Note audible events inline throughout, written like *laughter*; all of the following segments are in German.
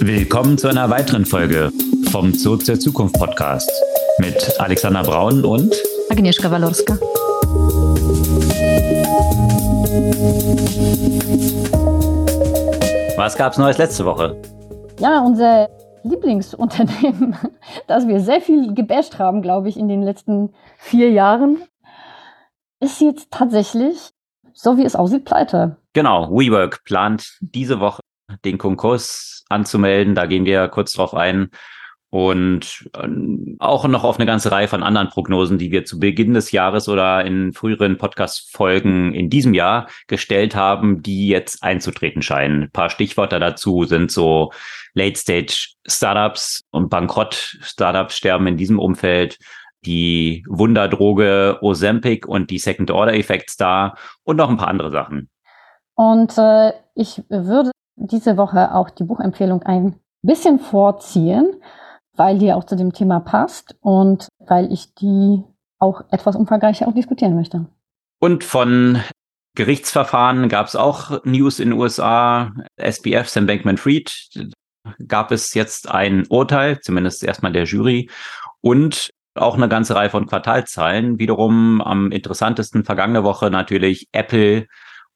Willkommen zu einer weiteren Folge vom Zurück zur Zukunft Podcast mit Alexander Braun und Agnieszka Walorska. Was gab's Neues letzte Woche? Ja, unser Lieblingsunternehmen, *laughs* das wir sehr viel gebasht haben, glaube ich, in den letzten vier Jahren, ist jetzt tatsächlich, so wie es aussieht, pleite. Genau, WeWork plant diese Woche den Konkurs anzumelden. Da gehen wir kurz drauf ein. Und ähm, auch noch auf eine ganze Reihe von anderen Prognosen, die wir zu Beginn des Jahres oder in früheren Podcast-Folgen in diesem Jahr gestellt haben, die jetzt einzutreten scheinen. Ein paar Stichworte dazu sind so Late-Stage-Startups und Bankrott-Startups sterben in diesem Umfeld die Wunderdroge Ozempic und die Second-Order-Effects da und noch ein paar andere Sachen. Und äh, ich würde diese Woche auch die Buchempfehlung ein bisschen vorziehen, weil die auch zu dem Thema passt und weil ich die auch etwas umfangreicher auch diskutieren möchte. Und von Gerichtsverfahren gab es auch News in den USA. SBF, Sam Bankman-Fried, gab es jetzt ein Urteil, zumindest erstmal der Jury. Und auch eine ganze Reihe von Quartalzahlen. Wiederum am interessantesten vergangene Woche natürlich Apple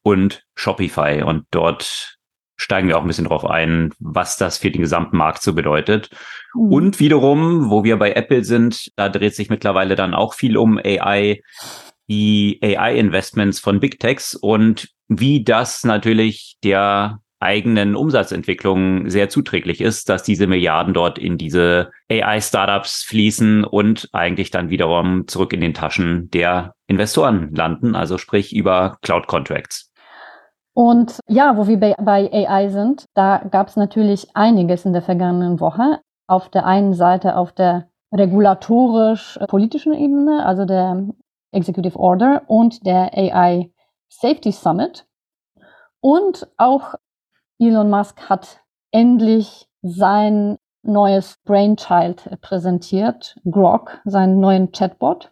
und Shopify. Und dort steigen wir auch ein bisschen drauf ein, was das für den gesamten Markt so bedeutet. Mhm. Und wiederum, wo wir bei Apple sind, da dreht sich mittlerweile dann auch viel um AI, die AI-Investments von Big Techs und wie das natürlich der eigenen Umsatzentwicklung sehr zuträglich ist, dass diese Milliarden dort in diese AI-Startups fließen und eigentlich dann wiederum zurück in den Taschen der Investoren landen, also sprich über Cloud-Contracts. Und ja, wo wir bei, AI sind, da gab es natürlich einiges in der vergangenen Woche. Auf der einen Seite auf der regulatorisch-politischen Ebene, also der Executive Order und der AI Safety Summit. Und auch Elon Musk hat endlich sein neues Brainchild präsentiert, Grok, seinen neuen Chatbot.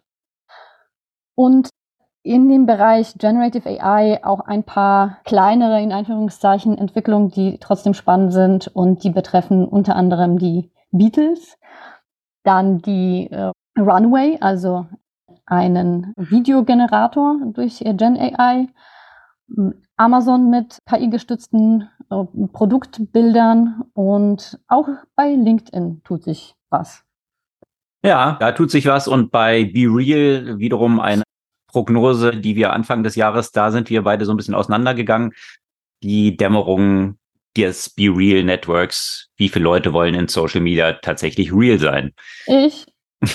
Und in dem Bereich Generative AI auch ein paar kleinere, in Anführungszeichen, Entwicklungen, die trotzdem spannend sind und die betreffen unter anderem die Beatles, dann die äh, Runway, also einen Videogenerator durch äh, Gen AI, Amazon mit KI-gestützten äh, Produktbildern und auch bei LinkedIn tut sich was. Ja, da tut sich was und bei Be Real wiederum eine Prognose, die wir Anfang des Jahres, da sind wir beide so ein bisschen auseinandergegangen. Die Dämmerung des Be Real Networks. Wie viele Leute wollen in Social Media tatsächlich real sein? Ich. *laughs*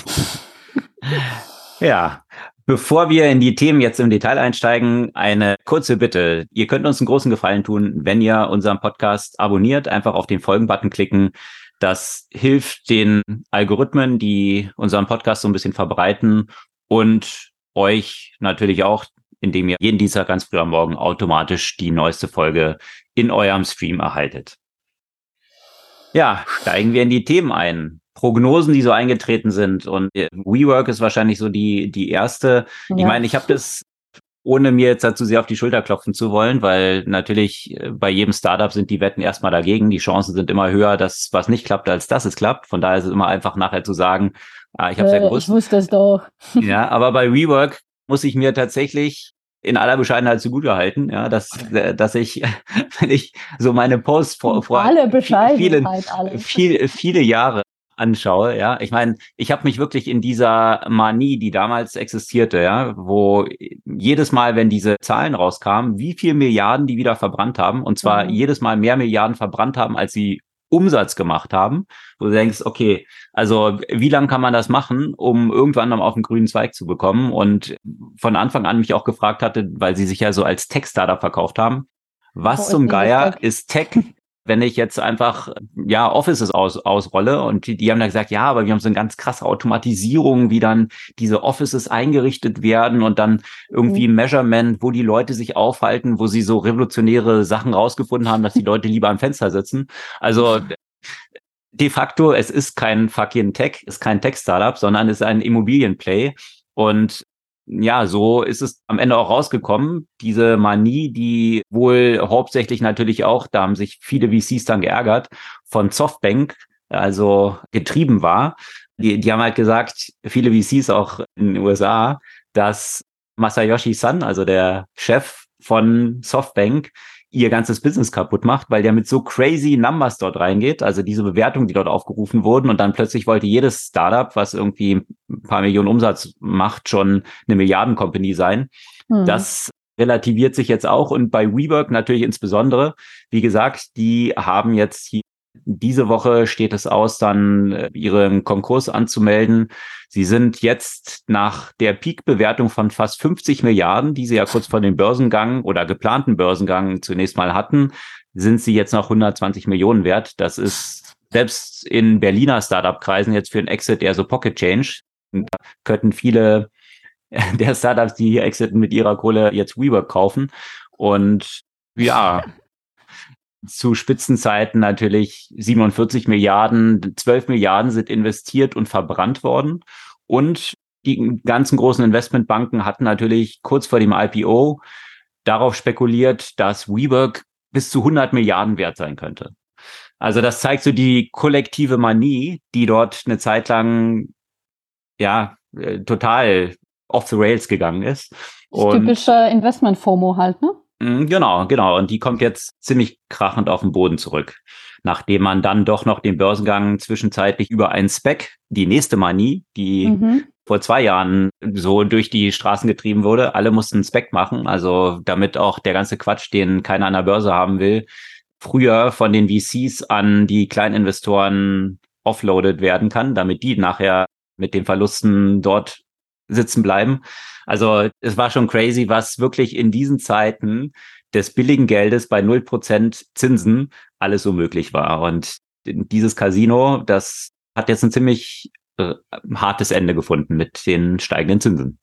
ja. Bevor wir in die Themen jetzt im Detail einsteigen, eine kurze Bitte. Ihr könnt uns einen großen Gefallen tun, wenn ihr unseren Podcast abonniert, einfach auf den Folgen-Button klicken. Das hilft den Algorithmen, die unseren Podcast so ein bisschen verbreiten und euch natürlich auch, indem ihr jeden Dienstag ganz früh am Morgen automatisch die neueste Folge in eurem Stream erhaltet. Ja, steigen wir in die Themen ein. Prognosen, die so eingetreten sind. Und WeWork ist wahrscheinlich so die, die erste. Ja. Ich meine, ich habe das, ohne mir jetzt dazu sehr auf die Schulter klopfen zu wollen, weil natürlich äh, bei jedem Startup sind die Wetten erstmal dagegen. Die Chancen sind immer höher, dass was nicht klappt, als dass es klappt. Von daher ist es immer einfach nachher zu sagen, Ah, ich habe äh, ja gewusst. Ich wusste es doch. *laughs* ja, aber bei Rework muss ich mir tatsächlich in aller Bescheidenheit zugutehalten, ja, dass, äh, dass ich, *laughs* wenn ich so meine Posts vor, vor alle vielen. Viel, viele Jahre anschaue, ja, ich meine, ich habe mich wirklich in dieser Manie, die damals existierte, ja, wo jedes Mal, wenn diese Zahlen rauskamen, wie viel Milliarden die wieder verbrannt haben, und zwar mhm. jedes Mal mehr Milliarden verbrannt haben, als sie Umsatz gemacht haben, wo du denkst, okay, also wie lange kann man das machen, um irgendwann noch auf den grünen Zweig zu bekommen? Und von Anfang an mich auch gefragt hatte, weil sie sich ja so als Tech-Startup verkauft haben, was oh, zum Geier ist Tech wenn ich jetzt einfach ja Offices aus, ausrolle und die, die haben dann gesagt, ja, aber wir haben so eine ganz krasse Automatisierung, wie dann diese Offices eingerichtet werden und dann irgendwie mhm. Measurement, wo die Leute sich aufhalten, wo sie so revolutionäre Sachen rausgefunden haben, dass die Leute lieber am Fenster sitzen. Also de facto, es ist kein fucking Tech, ist kein Tech-Startup, sondern es ist ein Immobilienplay. Und ja, so ist es am Ende auch rausgekommen. Diese Manie, die wohl hauptsächlich natürlich auch, da haben sich viele VCs dann geärgert, von Softbank, also getrieben war. Die, die haben halt gesagt, viele VCs auch in den USA, dass Masayoshi Son, also der Chef von Softbank, ihr ganzes Business kaputt macht, weil der mit so crazy Numbers dort reingeht, also diese Bewertungen, die dort aufgerufen wurden und dann plötzlich wollte jedes Startup, was irgendwie ein paar Millionen Umsatz macht, schon eine Milliardencompany sein. Hm. Das relativiert sich jetzt auch und bei WeWork natürlich insbesondere. Wie gesagt, die haben jetzt hier diese Woche steht es aus, dann äh, ihren Konkurs anzumelden. Sie sind jetzt nach der Peak-Bewertung von fast 50 Milliarden, die sie ja kurz vor dem Börsengang oder geplanten Börsengang zunächst mal hatten, sind sie jetzt noch 120 Millionen wert. Das ist selbst in Berliner Startup-Kreisen jetzt für ein Exit eher so Pocket Change. Da könnten viele *laughs* der Startups, die hier exiten mit ihrer Kohle jetzt WeWork kaufen. Und ja, zu Spitzenzeiten natürlich 47 Milliarden, 12 Milliarden sind investiert und verbrannt worden. Und die ganzen großen Investmentbanken hatten natürlich kurz vor dem IPO darauf spekuliert, dass WeWork bis zu 100 Milliarden wert sein könnte. Also das zeigt so die kollektive Manie, die dort eine Zeit lang ja äh, total off the rails gegangen ist. Und typische Investment-FOMO halt, ne? Mhm, genau, genau. Und die kommt jetzt ziemlich krachend auf den Boden zurück. Nachdem man dann doch noch den Börsengang zwischenzeitlich über einen Spec, die nächste Manie, die mhm. vor zwei Jahren so durch die Straßen getrieben wurde, alle mussten Spec machen, also damit auch der ganze Quatsch, den keiner an der Börse haben will, früher von den VCs an die Kleininvestoren offloaded werden kann, damit die nachher mit den Verlusten dort sitzen bleiben. Also es war schon crazy, was wirklich in diesen Zeiten des billigen Geldes bei 0% Zinsen alles so möglich war. Und dieses Casino, das hat jetzt ein ziemlich äh, hartes Ende gefunden mit den steigenden Zinsen.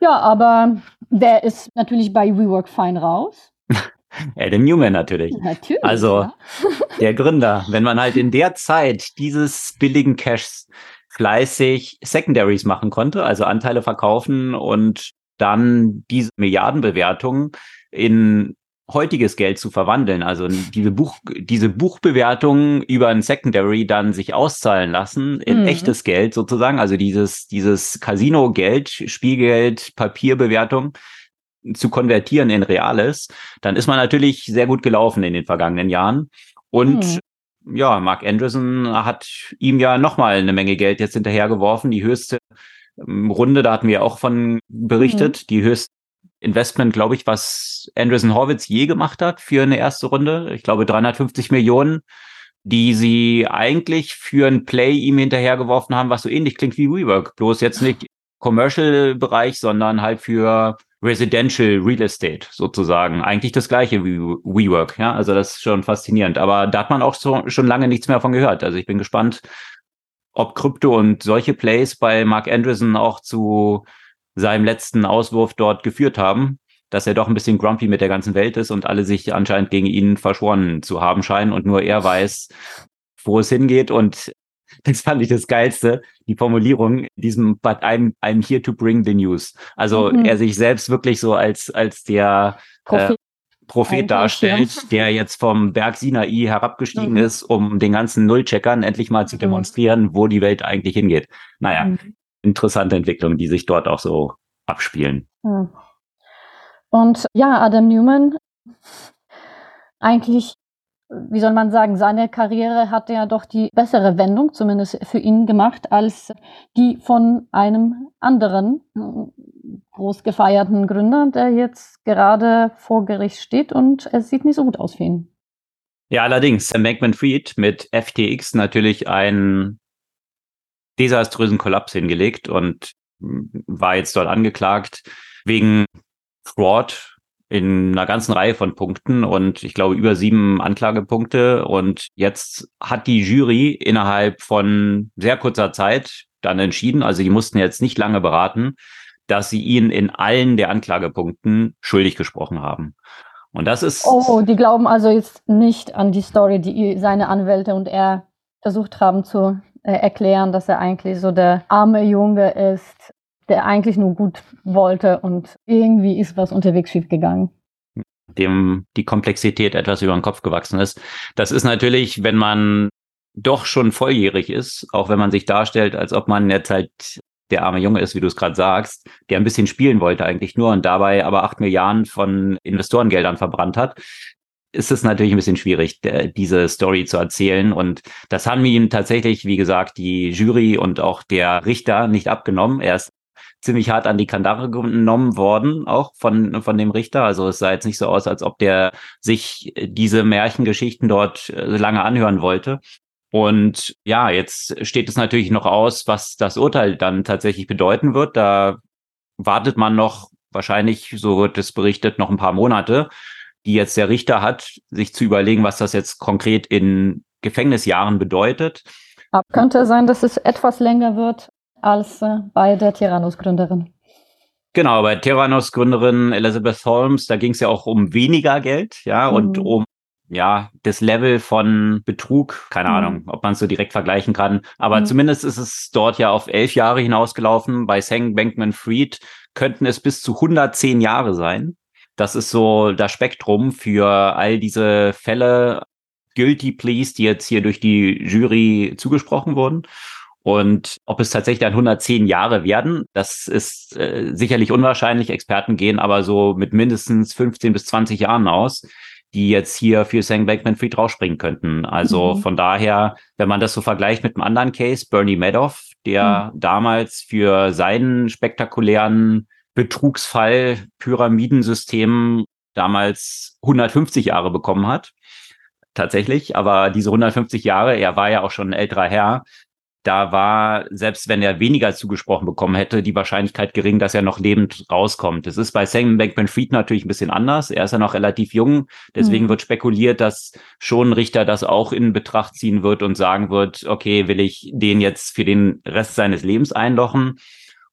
Ja, aber der ist natürlich bei WeWork fein raus. *laughs* Adam Newman natürlich. Natürlich. Also ja. der *laughs* Gründer. Wenn man halt in der Zeit dieses billigen Cashs fleißig Secondaries machen konnte, also Anteile verkaufen und dann diese Milliardenbewertung in heutiges Geld zu verwandeln, also diese Buch, diese Buchbewertung über ein Secondary dann sich auszahlen lassen in mhm. echtes Geld sozusagen, also dieses, dieses Casino-Geld, Spielgeld, Papierbewertung zu konvertieren in Reales, dann ist man natürlich sehr gut gelaufen in den vergangenen Jahren. Und mhm ja, Mark Anderson hat ihm ja nochmal eine Menge Geld jetzt hinterhergeworfen. Die höchste ähm, Runde, da hatten wir auch von berichtet, mhm. die höchste Investment, glaube ich, was Anderson Horwitz je gemacht hat für eine erste Runde. Ich glaube 350 Millionen, die sie eigentlich für ein Play ihm hinterhergeworfen haben, was so ähnlich klingt wie WeWork. Bloß jetzt nicht *sighs* Commercial-Bereich, sondern halt für Residential Real Estate sozusagen. Eigentlich das gleiche wie WeWork, ja. Also das ist schon faszinierend. Aber da hat man auch so, schon lange nichts mehr von gehört. Also ich bin gespannt, ob Krypto und solche Plays bei Mark Andreessen auch zu seinem letzten Auswurf dort geführt haben, dass er doch ein bisschen grumpy mit der ganzen Welt ist und alle sich anscheinend gegen ihn verschworen zu haben scheinen und nur er weiß, wo es hingeht und *laughs* das fand ich das Geilste, die Formulierung, diesem, but I'm, I'm here to bring the news. Also mhm. er sich selbst wirklich so als, als der Prophet, äh, Prophet darstellt, der jetzt vom Berg Sinai herabgestiegen mhm. ist, um den ganzen Nullcheckern endlich mal zu mhm. demonstrieren, wo die Welt eigentlich hingeht. Naja, mhm. interessante Entwicklungen, die sich dort auch so abspielen. Und ja, Adam Newman, eigentlich wie soll man sagen, seine Karriere hat ja doch die bessere Wendung, zumindest für ihn gemacht, als die von einem anderen äh, groß gefeierten Gründer, der jetzt gerade vor Gericht steht und es sieht nicht so gut aus für ihn. Ja, allerdings, Sam Bankman-Fried mit FTX natürlich einen desaströsen Kollaps hingelegt und war jetzt dort angeklagt wegen Fraud in einer ganzen Reihe von Punkten und ich glaube über sieben Anklagepunkte. Und jetzt hat die Jury innerhalb von sehr kurzer Zeit dann entschieden, also die mussten jetzt nicht lange beraten, dass sie ihn in allen der Anklagepunkten schuldig gesprochen haben. Und das ist. Oh, die glauben also jetzt nicht an die Story, die seine Anwälte und er versucht haben zu äh, erklären, dass er eigentlich so der arme Junge ist, der eigentlich nur gut wollte und irgendwie ist was unterwegs schiefgegangen. Dem die Komplexität etwas über den Kopf gewachsen ist. Das ist natürlich, wenn man doch schon volljährig ist, auch wenn man sich darstellt, als ob man jetzt halt der arme Junge ist, wie du es gerade sagst, der ein bisschen spielen wollte eigentlich nur und dabei aber acht Milliarden von Investorengeldern verbrannt hat, ist es natürlich ein bisschen schwierig, diese Story zu erzählen. Und das haben ihm tatsächlich, wie gesagt, die Jury und auch der Richter nicht abgenommen. Er ist ziemlich hart an die Kandare genommen worden, auch von, von dem Richter. Also es sah jetzt nicht so aus, als ob der sich diese Märchengeschichten dort äh, lange anhören wollte. Und ja, jetzt steht es natürlich noch aus, was das Urteil dann tatsächlich bedeuten wird. Da wartet man noch wahrscheinlich, so wird es berichtet, noch ein paar Monate, die jetzt der Richter hat, sich zu überlegen, was das jetzt konkret in Gefängnisjahren bedeutet. Aber könnte sein, dass es etwas länger wird als äh, bei der Tyrannus-Gründerin. Genau, bei Terranos Gründerin Elizabeth Holmes, da ging es ja auch um weniger Geld, ja, mhm. und um ja, das Level von Betrug, keine mhm. Ahnung, ob man es so direkt vergleichen kann. Aber mhm. zumindest ist es dort ja auf elf Jahre hinausgelaufen. Bei Sang Bankman Fried könnten es bis zu 110 Jahre sein. Das ist so das Spektrum für all diese Fälle, Guilty Pleas, die jetzt hier durch die Jury zugesprochen wurden. Und ob es tatsächlich dann 110 Jahre werden, das ist äh, sicherlich unwahrscheinlich. Experten gehen aber so mit mindestens 15 bis 20 Jahren aus die jetzt hier für Sam Bankman-Fried rausspringen könnten. Also mhm. von daher, wenn man das so vergleicht mit einem anderen Case, Bernie Madoff, der mhm. damals für seinen spektakulären Betrugsfall Pyramidensystem damals 150 Jahre bekommen hat. Tatsächlich, aber diese 150 Jahre, er war ja auch schon ein älterer Herr, da war, selbst wenn er weniger zugesprochen bekommen hätte, die Wahrscheinlichkeit gering, dass er noch lebend rauskommt. Das ist bei Sam Bankman-Fried natürlich ein bisschen anders. Er ist ja noch relativ jung. Deswegen mhm. wird spekuliert, dass schon ein Richter das auch in Betracht ziehen wird und sagen wird, okay, will ich den jetzt für den Rest seines Lebens einlochen?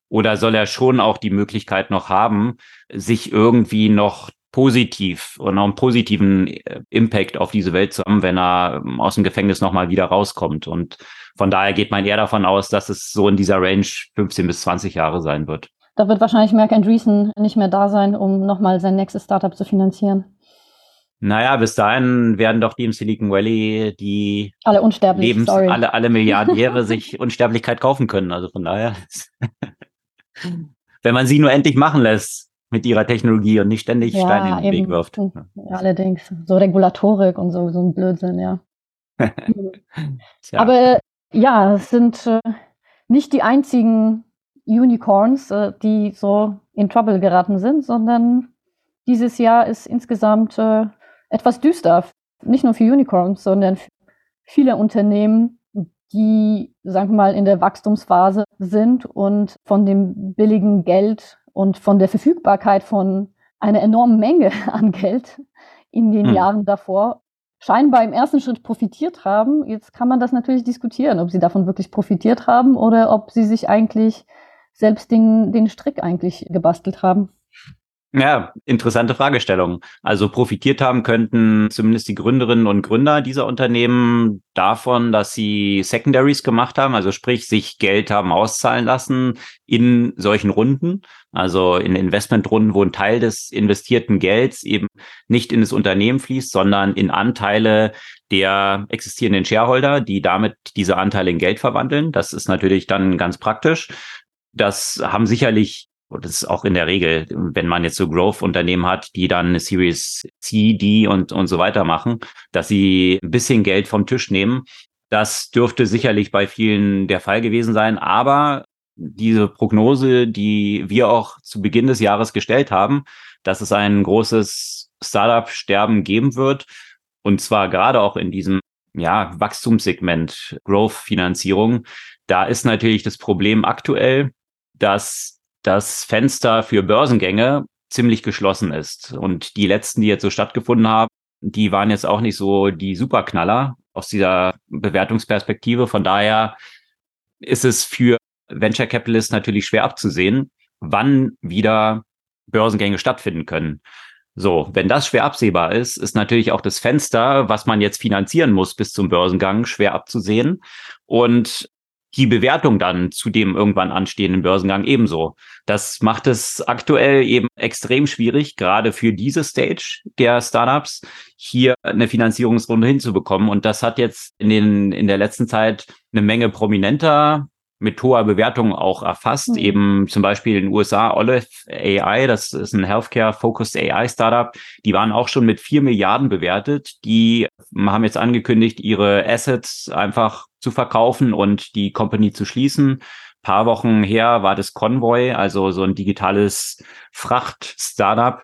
Oder soll er schon auch die Möglichkeit noch haben, sich irgendwie noch positiv und auch einen positiven äh, Impact auf diese Welt zu haben, wenn er ähm, aus dem Gefängnis nochmal wieder rauskommt. Und von daher geht man eher davon aus, dass es so in dieser Range 15 bis 20 Jahre sein wird. Da wird wahrscheinlich Mark Andreessen nicht mehr da sein, um nochmal sein nächstes Startup zu finanzieren. Naja, bis dahin werden doch die im Silicon Valley die alle unsterblich, Lebens, sorry. alle, alle Milliardäre *laughs* sich Unsterblichkeit kaufen können. Also von daher, *laughs* wenn man sie nur endlich machen lässt, mit ihrer Technologie und nicht ständig ja, Steine in den Weg wirft. Ja. Allerdings, so Regulatorik und so, so ein Blödsinn, ja. *laughs* Aber ja, es sind äh, nicht die einzigen Unicorns, äh, die so in Trouble geraten sind, sondern dieses Jahr ist insgesamt äh, etwas düster. Nicht nur für Unicorns, sondern für viele Unternehmen, die, sagen wir mal, in der Wachstumsphase sind und von dem billigen Geld und von der Verfügbarkeit von einer enormen Menge *laughs* an Geld in den hm. Jahren davor scheinbar im ersten Schritt profitiert haben. Jetzt kann man das natürlich diskutieren, ob sie davon wirklich profitiert haben oder ob sie sich eigentlich selbst den, den Strick eigentlich gebastelt haben. Ja, interessante Fragestellung. Also profitiert haben könnten zumindest die Gründerinnen und Gründer dieser Unternehmen davon, dass sie Secondaries gemacht haben, also sprich sich Geld haben auszahlen lassen in solchen Runden, also in Investmentrunden, wo ein Teil des investierten Gelds eben nicht in das Unternehmen fließt, sondern in Anteile der existierenden Shareholder, die damit diese Anteile in Geld verwandeln. Das ist natürlich dann ganz praktisch. Das haben sicherlich und das ist auch in der Regel, wenn man jetzt so Growth-Unternehmen hat, die dann eine Series C, D und, und so weiter machen, dass sie ein bisschen Geld vom Tisch nehmen. Das dürfte sicherlich bei vielen der Fall gewesen sein. Aber diese Prognose, die wir auch zu Beginn des Jahres gestellt haben, dass es ein großes Startup-Sterben geben wird, und zwar gerade auch in diesem ja, Wachstumssegment Growth-Finanzierung, da ist natürlich das Problem aktuell, dass das Fenster für Börsengänge ziemlich geschlossen ist. Und die letzten, die jetzt so stattgefunden haben, die waren jetzt auch nicht so die Superknaller aus dieser Bewertungsperspektive. Von daher ist es für Venture Capitalists natürlich schwer abzusehen, wann wieder Börsengänge stattfinden können. So, wenn das schwer absehbar ist, ist natürlich auch das Fenster, was man jetzt finanzieren muss bis zum Börsengang, schwer abzusehen. Und die Bewertung dann zu dem irgendwann anstehenden Börsengang ebenso. Das macht es aktuell eben extrem schwierig, gerade für diese Stage der Startups hier eine Finanzierungsrunde hinzubekommen. Und das hat jetzt in den, in der letzten Zeit eine Menge prominenter mit hoher Bewertung auch erfasst. Mhm. Eben zum Beispiel in den USA Olive AI, das ist ein Healthcare-Focused AI-Startup. Die waren auch schon mit vier Milliarden bewertet. Die haben jetzt angekündigt, ihre Assets einfach zu verkaufen und die Company zu schließen. Ein paar Wochen her war das Convoy, also so ein digitales Fracht-Startup.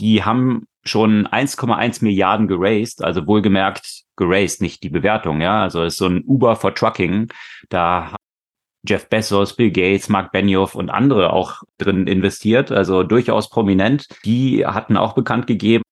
Die haben schon 1,1 Milliarden geraced, also wohlgemerkt geraced, nicht die Bewertung, ja. Also es ist so ein Uber for Trucking. Da Jeff Bezos, Bill Gates, Mark Benioff und andere auch drin investiert, also durchaus prominent. Die hatten auch bekannt gegeben,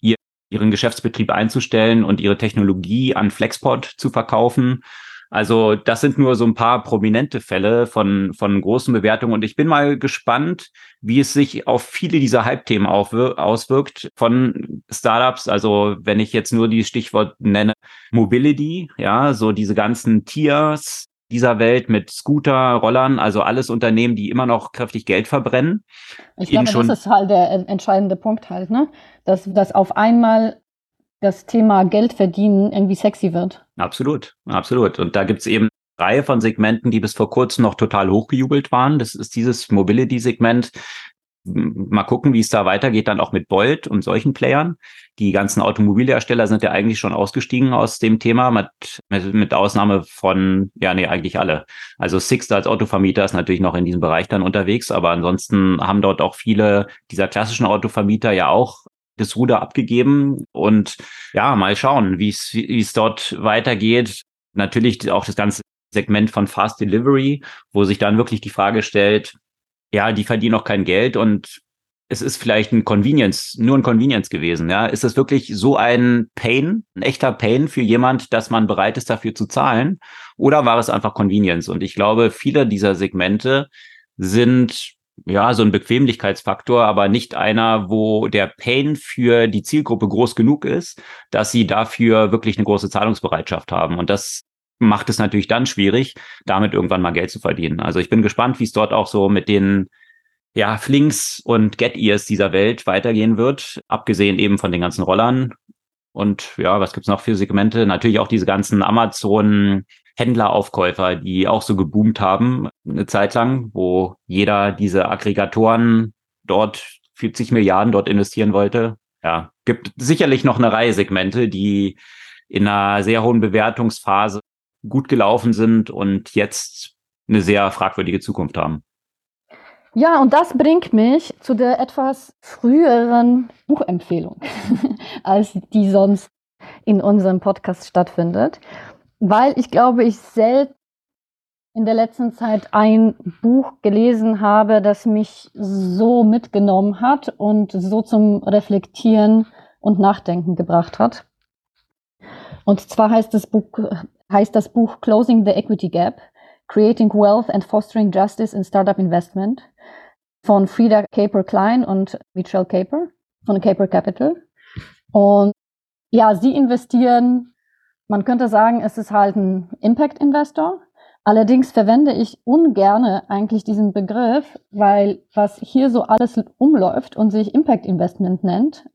ihr, ihren Geschäftsbetrieb einzustellen und ihre Technologie an Flexport zu verkaufen. Also das sind nur so ein paar prominente Fälle von, von großen Bewertungen. Und ich bin mal gespannt, wie es sich auf viele dieser Hype-Themen auswirkt von Startups. Also wenn ich jetzt nur die Stichwort nenne, Mobility, ja, so diese ganzen Tiers, dieser Welt mit Scooter, Rollern, also alles Unternehmen, die immer noch kräftig Geld verbrennen. Ich glaube, das ist halt der entscheidende Punkt halt, ne? Dass, dass auf einmal das Thema Geld verdienen irgendwie sexy wird. Absolut, absolut. Und da gibt's eben eine Reihe von Segmenten, die bis vor kurzem noch total hochgejubelt waren. Das ist dieses Mobility-Segment, mal gucken, wie es da weitergeht, dann auch mit Bolt und solchen Playern. Die ganzen Automobilhersteller sind ja eigentlich schon ausgestiegen aus dem Thema, mit, mit Ausnahme von, ja, nee, eigentlich alle. Also Sixt als Autovermieter ist natürlich noch in diesem Bereich dann unterwegs, aber ansonsten haben dort auch viele dieser klassischen Autovermieter ja auch das Ruder abgegeben und ja, mal schauen, wie es dort weitergeht. Natürlich auch das ganze Segment von Fast Delivery, wo sich dann wirklich die Frage stellt, ja, die verdienen auch kein Geld und es ist vielleicht ein Convenience, nur ein Convenience gewesen. Ja, ist es wirklich so ein Pain, ein echter Pain für jemand, dass man bereit ist, dafür zu zahlen? Oder war es einfach Convenience? Und ich glaube, viele dieser Segmente sind ja so ein Bequemlichkeitsfaktor, aber nicht einer, wo der Pain für die Zielgruppe groß genug ist, dass sie dafür wirklich eine große Zahlungsbereitschaft haben. Und das macht es natürlich dann schwierig, damit irgendwann mal Geld zu verdienen. Also ich bin gespannt, wie es dort auch so mit den ja, Flinks und Get-Ears dieser Welt weitergehen wird, abgesehen eben von den ganzen Rollern. Und ja, was gibt's noch für Segmente? Natürlich auch diese ganzen Amazon-Händleraufkäufer, die auch so geboomt haben eine Zeit lang, wo jeder diese Aggregatoren dort 40 Milliarden dort investieren wollte. Ja, gibt sicherlich noch eine Reihe Segmente, die in einer sehr hohen Bewertungsphase gut gelaufen sind und jetzt eine sehr fragwürdige Zukunft haben. Ja, und das bringt mich zu der etwas früheren Buchempfehlung, *laughs* als die sonst in unserem Podcast stattfindet, weil ich glaube, ich selten in der letzten Zeit ein Buch gelesen habe, das mich so mitgenommen hat und so zum Reflektieren und Nachdenken gebracht hat. Und zwar heißt das Buch heißt das Buch Closing the Equity Gap, Creating Wealth and Fostering Justice in Startup Investment von Frida Caper Klein und Michelle Caper von Caper Capital. Und ja, sie investieren, man könnte sagen, es ist halt ein Impact Investor. Allerdings verwende ich ungerne eigentlich diesen Begriff, weil was hier so alles umläuft und sich Impact Investment nennt,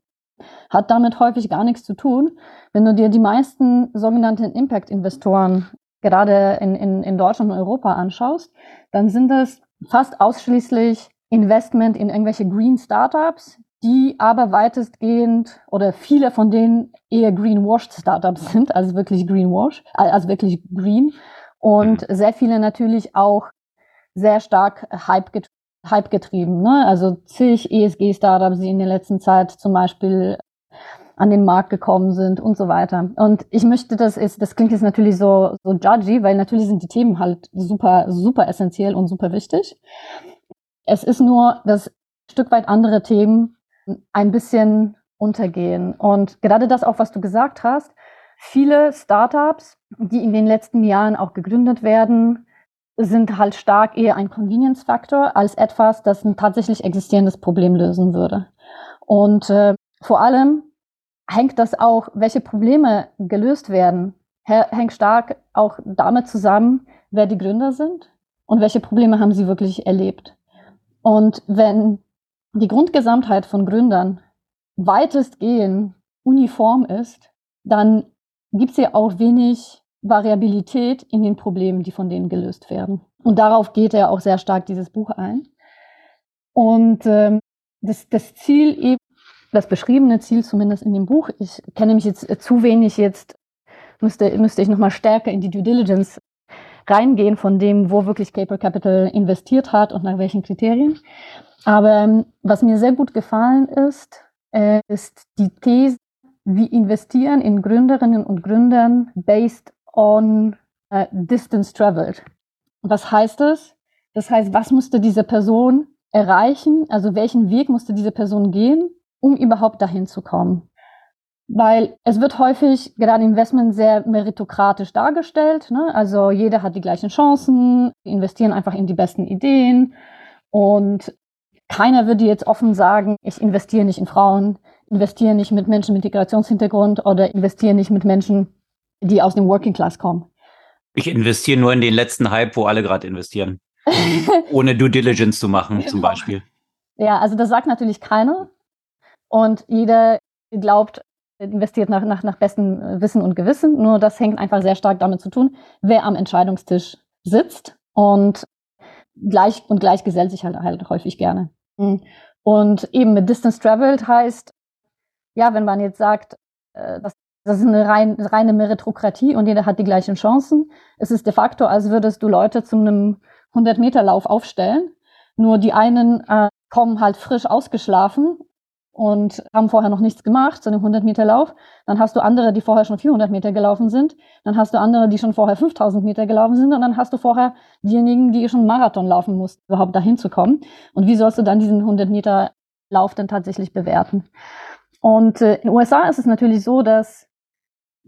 hat damit häufig gar nichts zu tun. Wenn du dir die meisten sogenannten Impact-Investoren gerade in, in, in Deutschland und Europa anschaust, dann sind es fast ausschließlich Investment in irgendwelche Green Startups, die aber weitestgehend oder viele von denen eher greenwashed Startups sind, also wirklich greenwash, also wirklich green und mhm. sehr viele natürlich auch sehr stark Hype Hype getrieben. Ne? Also zig ESG-Startups, die in der letzten Zeit zum Beispiel an den Markt gekommen sind und so weiter. Und ich möchte das ist, das klingt jetzt natürlich so, so judgy, weil natürlich sind die Themen halt super, super essentiell und super wichtig. Es ist nur, dass ein Stück weit andere Themen ein bisschen untergehen. Und gerade das auch, was du gesagt hast, viele Startups, die in den letzten Jahren auch gegründet werden, sind halt stark eher ein Convenience-Faktor als etwas, das ein tatsächlich existierendes Problem lösen würde. Und äh, vor allem hängt das auch, welche Probleme gelöst werden, hängt stark auch damit zusammen, wer die Gründer sind und welche Probleme haben sie wirklich erlebt. Und wenn die Grundgesamtheit von Gründern weitestgehend uniform ist, dann gibt es ja auch wenig Variabilität in den Problemen, die von denen gelöst werden. Und darauf geht er auch sehr stark dieses Buch ein. Und ähm, das, das Ziel eben, das beschriebene Ziel zumindest in dem Buch, ich kenne mich jetzt zu wenig jetzt, müsste, müsste ich nochmal stärker in die Due Diligence reingehen von dem, wo wirklich Caper Capital investiert hat und nach welchen Kriterien. Aber ähm, was mir sehr gut gefallen ist, äh, ist die These, wir investieren in Gründerinnen und Gründern based on uh, distance traveled. Was heißt das? Das heißt, was musste diese Person erreichen? Also welchen Weg musste diese Person gehen, um überhaupt dahin zu kommen? Weil es wird häufig gerade Investment sehr meritokratisch dargestellt. Ne? Also jeder hat die gleichen Chancen, investieren einfach in die besten Ideen und keiner würde jetzt offen sagen, ich investiere nicht in Frauen, investiere nicht mit Menschen mit Migrationshintergrund oder investiere nicht mit Menschen, die aus dem Working Class kommen. Ich investiere nur in den letzten Hype, wo alle gerade investieren. *laughs* Ohne Due Diligence zu machen, genau. zum Beispiel. Ja, also das sagt natürlich keiner. Und jeder glaubt, investiert nach, nach, nach bestem Wissen und Gewissen. Nur das hängt einfach sehr stark damit zu tun, wer am Entscheidungstisch sitzt. Und gleich und gleich gesellt sich halt, halt häufig gerne. Mhm. Und eben mit Distance Traveled heißt, ja, wenn man jetzt sagt, äh, das, ist eine rein, reine Meritokratie und jeder hat die gleichen Chancen, es ist de facto, als würdest du Leute zu einem 100-Meter-Lauf aufstellen. Nur die einen äh, kommen halt frisch ausgeschlafen und haben vorher noch nichts gemacht, so einen 100 Meter Lauf. Dann hast du andere, die vorher schon 400 Meter gelaufen sind. Dann hast du andere, die schon vorher 5000 Meter gelaufen sind. Und dann hast du vorher diejenigen, die schon Marathon laufen mussten, überhaupt dahin zu kommen. Und wie sollst du dann diesen 100 Meter Lauf dann tatsächlich bewerten? Und äh, in den USA ist es natürlich so, dass,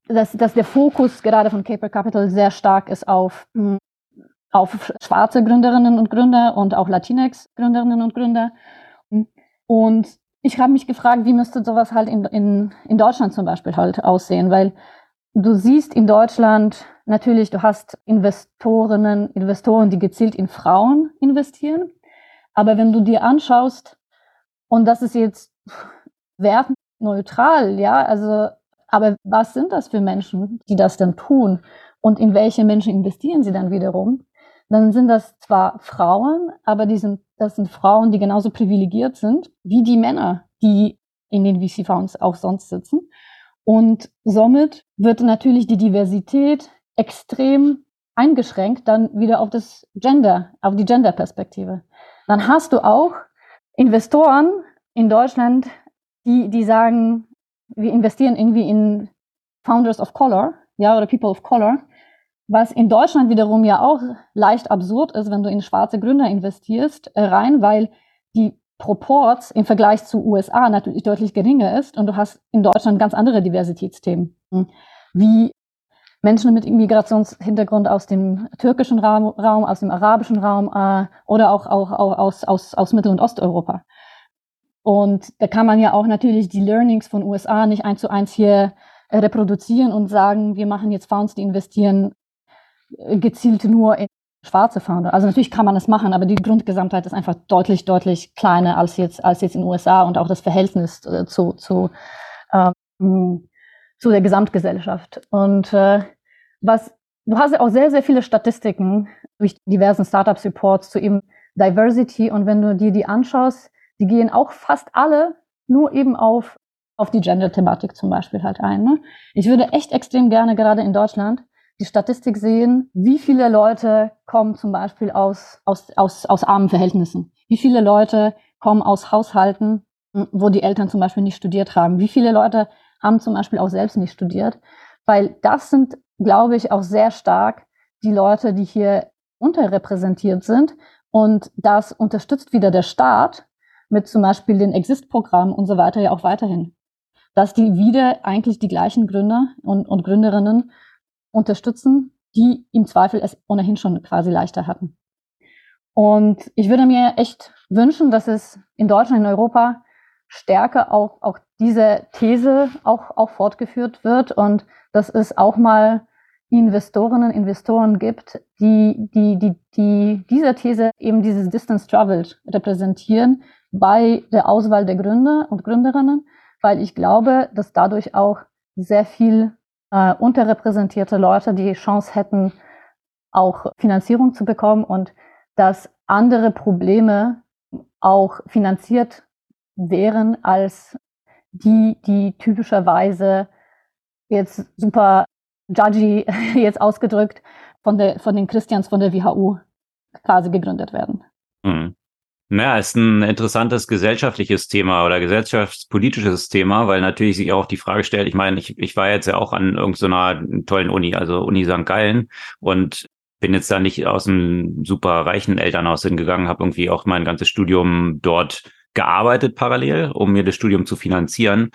dass, dass der Fokus gerade von Caper Capital sehr stark ist auf, hm, auf schwarze Gründerinnen und Gründer und auch Latinx-Gründerinnen und Gründer. Und ich habe mich gefragt, wie müsste sowas halt in, in, in Deutschland zum Beispiel halt aussehen, weil du siehst in Deutschland natürlich, du hast Investorinnen, Investoren, die gezielt in Frauen investieren. Aber wenn du dir anschaust, und das ist jetzt wertneutral, ja, also, aber was sind das für Menschen, die das dann tun? Und in welche Menschen investieren sie dann wiederum? Dann sind das zwar Frauen, aber die sind das sind Frauen, die genauso privilegiert sind wie die Männer, die in den VC-Fonds auch sonst sitzen. Und somit wird natürlich die Diversität extrem eingeschränkt dann wieder auf das Gender, auf die Gender-Perspektive. Dann hast du auch Investoren in Deutschland, die, die sagen, wir investieren irgendwie in Founders of Color, ja, oder People of Color. Was in Deutschland wiederum ja auch leicht absurd ist, wenn du in schwarze Gründer investierst, äh, rein, weil die Proports im Vergleich zu USA natürlich deutlich geringer ist und du hast in Deutschland ganz andere Diversitätsthemen, hm, wie Menschen mit Migrationshintergrund aus dem türkischen Raum, aus dem arabischen Raum äh, oder auch, auch, auch aus, aus, aus Mittel- und Osteuropa. Und da kann man ja auch natürlich die Learnings von USA nicht eins zu eins hier äh, reproduzieren und sagen, wir machen jetzt Fonds, die investieren gezielt nur in schwarze Founder. Also natürlich kann man das machen, aber die Grundgesamtheit ist einfach deutlich, deutlich kleiner als jetzt, als jetzt in den USA und auch das Verhältnis äh, zu, zu, ähm, zu der Gesamtgesellschaft. Und äh, was, du hast ja auch sehr, sehr viele Statistiken durch diversen Startup-Supports zu eben Diversity und wenn du dir die anschaust, die gehen auch fast alle nur eben auf, auf die Gender-Thematik zum Beispiel halt ein. Ne? Ich würde echt extrem gerne gerade in Deutschland die Statistik sehen, wie viele Leute kommen zum Beispiel aus, aus, aus, aus armen Verhältnissen. Wie viele Leute kommen aus Haushalten, hm, wo die Eltern zum Beispiel nicht studiert haben. Wie viele Leute haben zum Beispiel auch selbst nicht studiert. Weil das sind, glaube ich, auch sehr stark die Leute, die hier unterrepräsentiert sind. Und das unterstützt wieder der Staat mit zum Beispiel den Exist-Programmen und so weiter ja auch weiterhin. Dass die wieder eigentlich die gleichen Gründer und, und Gründerinnen unterstützen, die im Zweifel es ohnehin schon quasi leichter hatten. Und ich würde mir echt wünschen, dass es in Deutschland, in Europa stärker auch, auch diese These auch, auch fortgeführt wird und dass es auch mal Investorinnen, Investoren gibt, die, die, die, die dieser These eben dieses Distance Traveled repräsentieren bei der Auswahl der Gründer und Gründerinnen, weil ich glaube, dass dadurch auch sehr viel äh, unterrepräsentierte Leute die Chance hätten, auch Finanzierung zu bekommen und dass andere Probleme auch finanziert wären als die, die typischerweise jetzt super judgy *laughs* jetzt ausgedrückt von, der, von den Christians von der WHU quasi gegründet werden. Mhm. Naja, ist ein interessantes gesellschaftliches Thema oder gesellschaftspolitisches Thema, weil natürlich sich auch die Frage stellt, ich meine, ich, ich war jetzt ja auch an irgendeiner tollen Uni, also Uni St. Gallen und bin jetzt da nicht aus einem super reichen Elternhaus hingegangen, habe irgendwie auch mein ganzes Studium dort gearbeitet parallel, um mir das Studium zu finanzieren.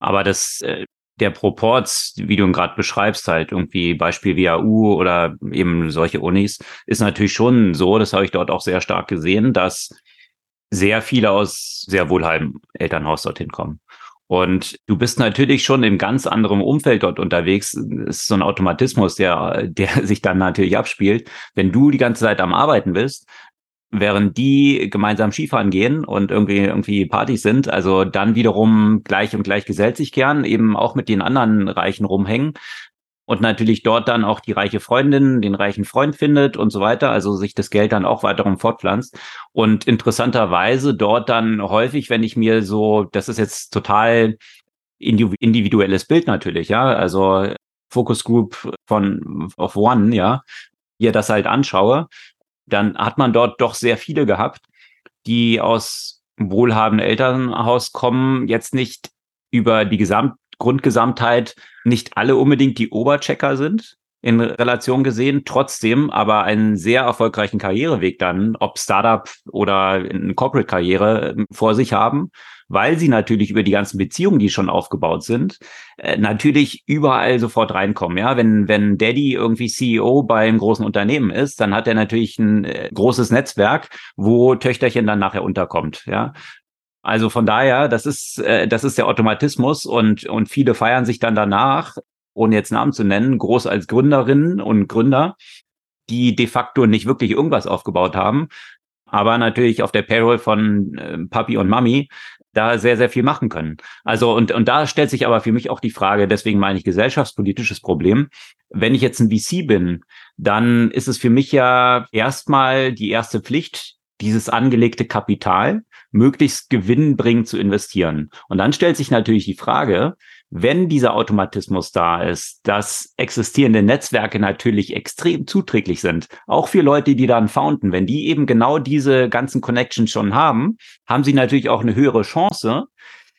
Aber das, äh, der Proports, wie du ihn gerade beschreibst, halt irgendwie Beispiel WAU oder eben solche Unis, ist natürlich schon so, das habe ich dort auch sehr stark gesehen, dass sehr viele aus sehr wohlhabendem Elternhaus dorthin kommen. Und du bist natürlich schon in ganz anderem Umfeld dort unterwegs. Es ist so ein Automatismus, der, der *laughs* sich dann natürlich abspielt. Wenn du die ganze Zeit am Arbeiten bist, während die gemeinsam Skifahren gehen und irgendwie irgendwie Partys sind, also dann wiederum gleich und gleich gesellt sich gern, eben auch mit den anderen Reichen rumhängen und natürlich dort dann auch die reiche Freundin, den reichen Freund findet und so weiter, also sich das Geld dann auch weiterum fortpflanzt. Und interessanterweise dort dann häufig, wenn ich mir so, das ist jetzt total individuelles Bild natürlich, ja, also Focus Group von of One, ja, hier das halt anschaue, dann hat man dort doch sehr viele gehabt, die aus wohlhabenden Elternhaus kommen, jetzt nicht über die Gesamt Grundgesamtheit nicht alle unbedingt die Oberchecker sind in Relation gesehen, trotzdem aber einen sehr erfolgreichen Karriereweg dann, ob Startup oder eine Corporate-Karriere ähm, vor sich haben weil sie natürlich über die ganzen Beziehungen, die schon aufgebaut sind, äh, natürlich überall sofort reinkommen. Ja, wenn wenn Daddy irgendwie CEO beim großen Unternehmen ist, dann hat er natürlich ein äh, großes Netzwerk, wo Töchterchen dann nachher unterkommt. Ja, also von daher, das ist, äh, das ist der Automatismus und, und viele feiern sich dann danach, ohne jetzt Namen zu nennen, groß als Gründerinnen und Gründer, die de facto nicht wirklich irgendwas aufgebaut haben, aber natürlich auf der Payroll von äh, Papi und Mami da sehr, sehr viel machen können. Also, und, und da stellt sich aber für mich auch die Frage, deswegen meine ich gesellschaftspolitisches Problem. Wenn ich jetzt ein VC bin, dann ist es für mich ja erstmal die erste Pflicht, dieses angelegte Kapital möglichst gewinnbringend zu investieren. Und dann stellt sich natürlich die Frage, wenn dieser Automatismus da ist, dass existierende Netzwerke natürlich extrem zuträglich sind, auch für Leute, die dann founden, wenn die eben genau diese ganzen Connections schon haben, haben sie natürlich auch eine höhere Chance,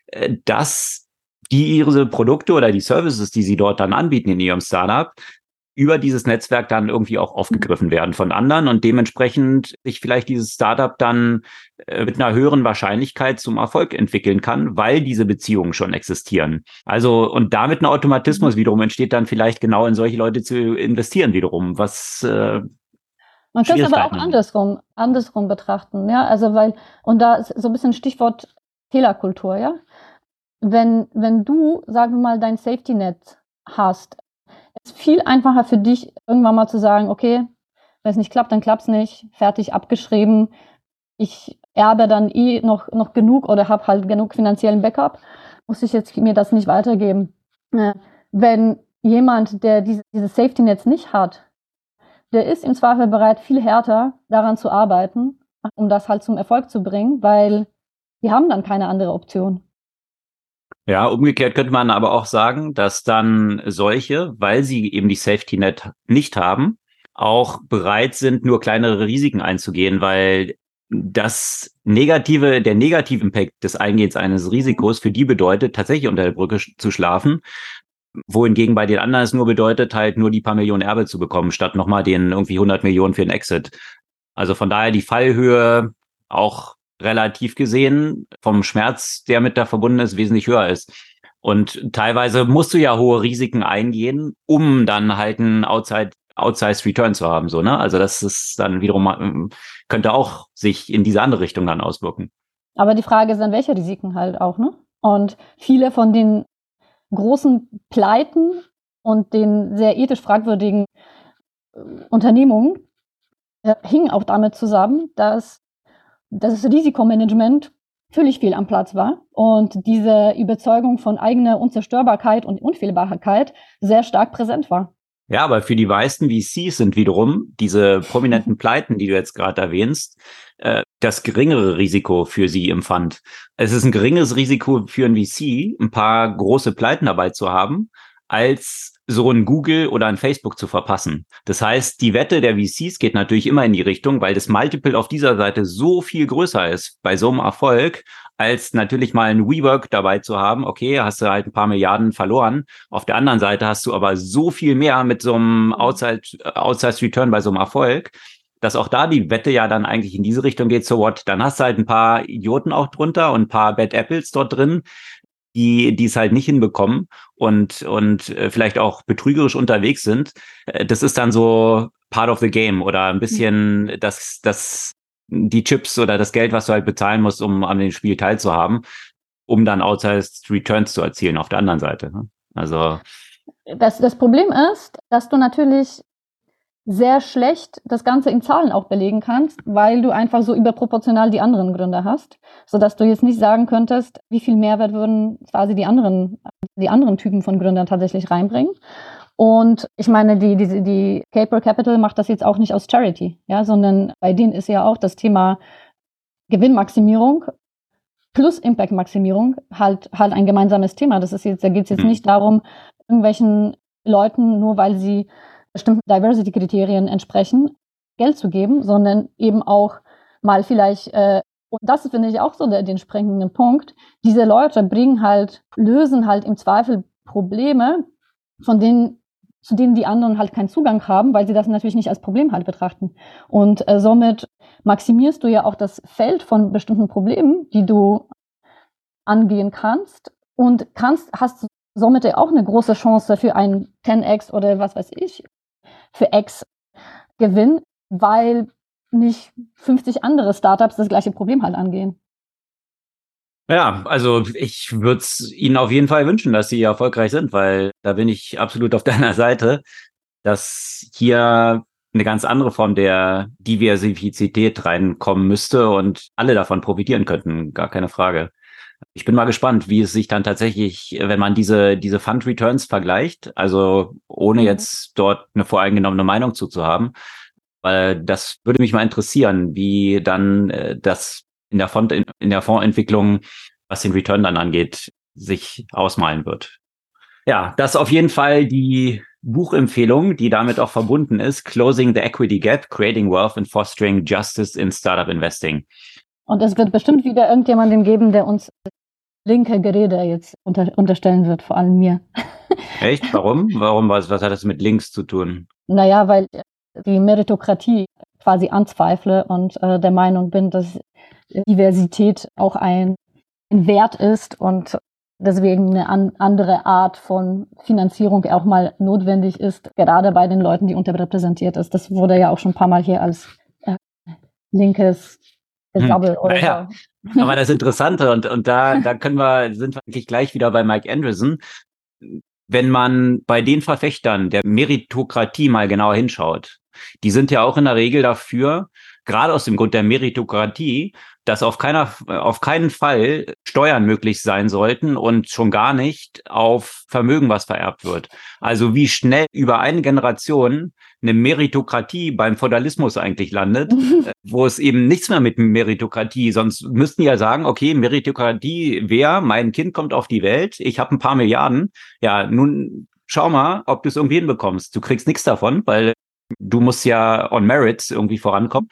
äh, dass die ihre Produkte oder die Services, die sie dort dann anbieten in ihrem Startup, über dieses Netzwerk dann irgendwie auch aufgegriffen werden von anderen und dementsprechend sich vielleicht dieses Startup dann äh, mit einer höheren Wahrscheinlichkeit zum Erfolg entwickeln kann, weil diese Beziehungen schon existieren. Also und damit ein Automatismus mhm. wiederum entsteht dann vielleicht genau in solche Leute zu investieren wiederum, was äh, man könnte es aber auch andersrum, andersrum betrachten, ja, also weil, und da ist so ein bisschen Stichwort Fehlerkultur, ja. Wenn, wenn du, sagen wir mal, dein Safety Net hast, es ist viel einfacher für dich, irgendwann mal zu sagen, okay, wenn es nicht klappt, dann klappt es nicht, fertig, abgeschrieben. Ich erbe dann eh noch, noch genug oder habe halt genug finanziellen Backup, muss ich jetzt mir das nicht weitergeben. Äh, wenn jemand, der diese, dieses Safety Netz nicht hat, der ist im Zweifel bereit, viel härter daran zu arbeiten, um das halt zum Erfolg zu bringen, weil die haben dann keine andere Option. Ja, umgekehrt könnte man aber auch sagen, dass dann solche, weil sie eben die Safety Net nicht haben, auch bereit sind, nur kleinere Risiken einzugehen, weil das negative, der negative Impact des Eingehens eines Risikos für die bedeutet, tatsächlich unter der Brücke zu schlafen, wohingegen bei den anderen es nur bedeutet, halt nur die paar Millionen Erbe zu bekommen, statt nochmal den irgendwie 100 Millionen für den Exit. Also von daher die Fallhöhe auch relativ gesehen vom Schmerz, der mit da verbunden ist, wesentlich höher ist. Und teilweise musst du ja hohe Risiken eingehen, um dann halt einen Outside outsized Return zu haben, so, ne? Also das ist dann wiederum, könnte auch sich in diese andere Richtung dann auswirken. Aber die Frage ist dann, welche Risiken halt auch, ne? Und viele von den großen Pleiten und den sehr ethisch fragwürdigen äh, Unternehmungen äh, hing auch damit zusammen, dass das Risikomanagement völlig viel am Platz war und diese Überzeugung von eigener Unzerstörbarkeit und Unfehlbarkeit sehr stark präsent war. Ja, aber für die meisten VCs sind wiederum diese prominenten *laughs* Pleiten, die du jetzt gerade erwähnst, äh, das geringere Risiko für sie im Fund. Es ist ein geringeres Risiko für ein VC, ein paar große Pleiten dabei zu haben, als so ein Google oder ein Facebook zu verpassen. Das heißt, die Wette der VCs geht natürlich immer in die Richtung, weil das Multiple auf dieser Seite so viel größer ist bei so einem Erfolg, als natürlich mal ein WeWork dabei zu haben. Okay, hast du halt ein paar Milliarden verloren. Auf der anderen Seite hast du aber so viel mehr mit so einem Outside, Outside Return bei so einem Erfolg, dass auch da die Wette ja dann eigentlich in diese Richtung geht, so what, dann hast du halt ein paar Idioten auch drunter und ein paar Bad Apples dort drin, die die es halt nicht hinbekommen und und äh, vielleicht auch betrügerisch unterwegs sind. Äh, das ist dann so part of the game oder ein bisschen das das die Chips oder das Geld, was du halt bezahlen musst, um an dem Spiel teilzuhaben, um dann outsized Returns zu erzielen auf der anderen Seite. Ne? Also das, das Problem ist, dass du natürlich sehr schlecht das Ganze in Zahlen auch belegen kannst, weil du einfach so überproportional die anderen Gründer hast, so dass du jetzt nicht sagen könntest, wie viel Mehrwert würden quasi die anderen, die anderen Typen von Gründern tatsächlich reinbringen. Und ich meine, die, die, die Caper Capital macht das jetzt auch nicht aus Charity, ja, sondern bei denen ist ja auch das Thema Gewinnmaximierung plus Impact-Maximierung halt, halt ein gemeinsames Thema. Das ist jetzt, da geht es jetzt mhm. nicht darum, irgendwelchen Leuten, nur weil sie bestimmten Diversity-Kriterien entsprechen, Geld zu geben, sondern eben auch mal vielleicht, äh, und das finde ich auch so der, den sprengenden Punkt, diese Leute bringen halt, lösen halt im Zweifel Probleme, von denen, zu denen die anderen halt keinen Zugang haben, weil sie das natürlich nicht als Problem halt betrachten. Und äh, somit maximierst du ja auch das Feld von bestimmten Problemen, die du angehen kannst und kannst, hast somit ja auch eine große Chance für ein 10x oder was weiß ich, für X Gewinn, weil nicht 50 andere Startups das gleiche Problem halt angehen. Ja, also ich würde es Ihnen auf jeden Fall wünschen, dass Sie erfolgreich sind, weil da bin ich absolut auf *laughs* deiner Seite, dass hier eine ganz andere Form der Diversifizität reinkommen müsste und alle davon profitieren könnten, gar keine Frage. Ich bin mal gespannt, wie es sich dann tatsächlich, wenn man diese, diese Fund Returns vergleicht, also ohne mhm. jetzt dort eine voreingenommene Meinung zuzuhaben, weil das würde mich mal interessieren, wie dann äh, das in der Fond, in, in der Fondsentwicklung, was den Return dann angeht, sich ausmalen wird. Ja, das auf jeden Fall die Buchempfehlung, die damit auch verbunden ist, Closing the Equity Gap, Creating Wealth and Fostering Justice in Startup Investing. Und es wird bestimmt wieder irgendjemanden geben, der uns linke Gerede jetzt unter, unterstellen wird, vor allem mir. *laughs* Echt? Warum? Warum? Was, was hat das mit links zu tun? Naja, weil die Meritokratie quasi anzweifle und äh, der Meinung bin, dass Diversität auch ein, ein Wert ist und deswegen eine an, andere Art von Finanzierung auch mal notwendig ist, gerade bei den Leuten, die unterrepräsentiert ist. Das wurde ja auch schon ein paar Mal hier als äh, linkes Gesabbel hm. oder naja. so. Aber das Interessante, und, und da, *laughs* da können wir, sind wir eigentlich gleich wieder bei Mike Anderson. Wenn man bei den Verfechtern der Meritokratie mal genauer hinschaut, die sind ja auch in der Regel dafür, gerade aus dem Grund der Meritokratie, dass auf keiner, auf keinen Fall Steuern möglich sein sollten und schon gar nicht auf Vermögen, was vererbt wird. Also wie schnell über eine Generation eine Meritokratie beim Feudalismus eigentlich landet, *laughs* wo es eben nichts mehr mit Meritokratie, sonst müssten die ja sagen, okay, Meritokratie wer, mein Kind kommt auf die Welt, ich habe ein paar Milliarden, ja, nun schau mal, ob du es irgendwie hinbekommst. Du kriegst nichts davon, weil du musst ja on Merits irgendwie vorankommen.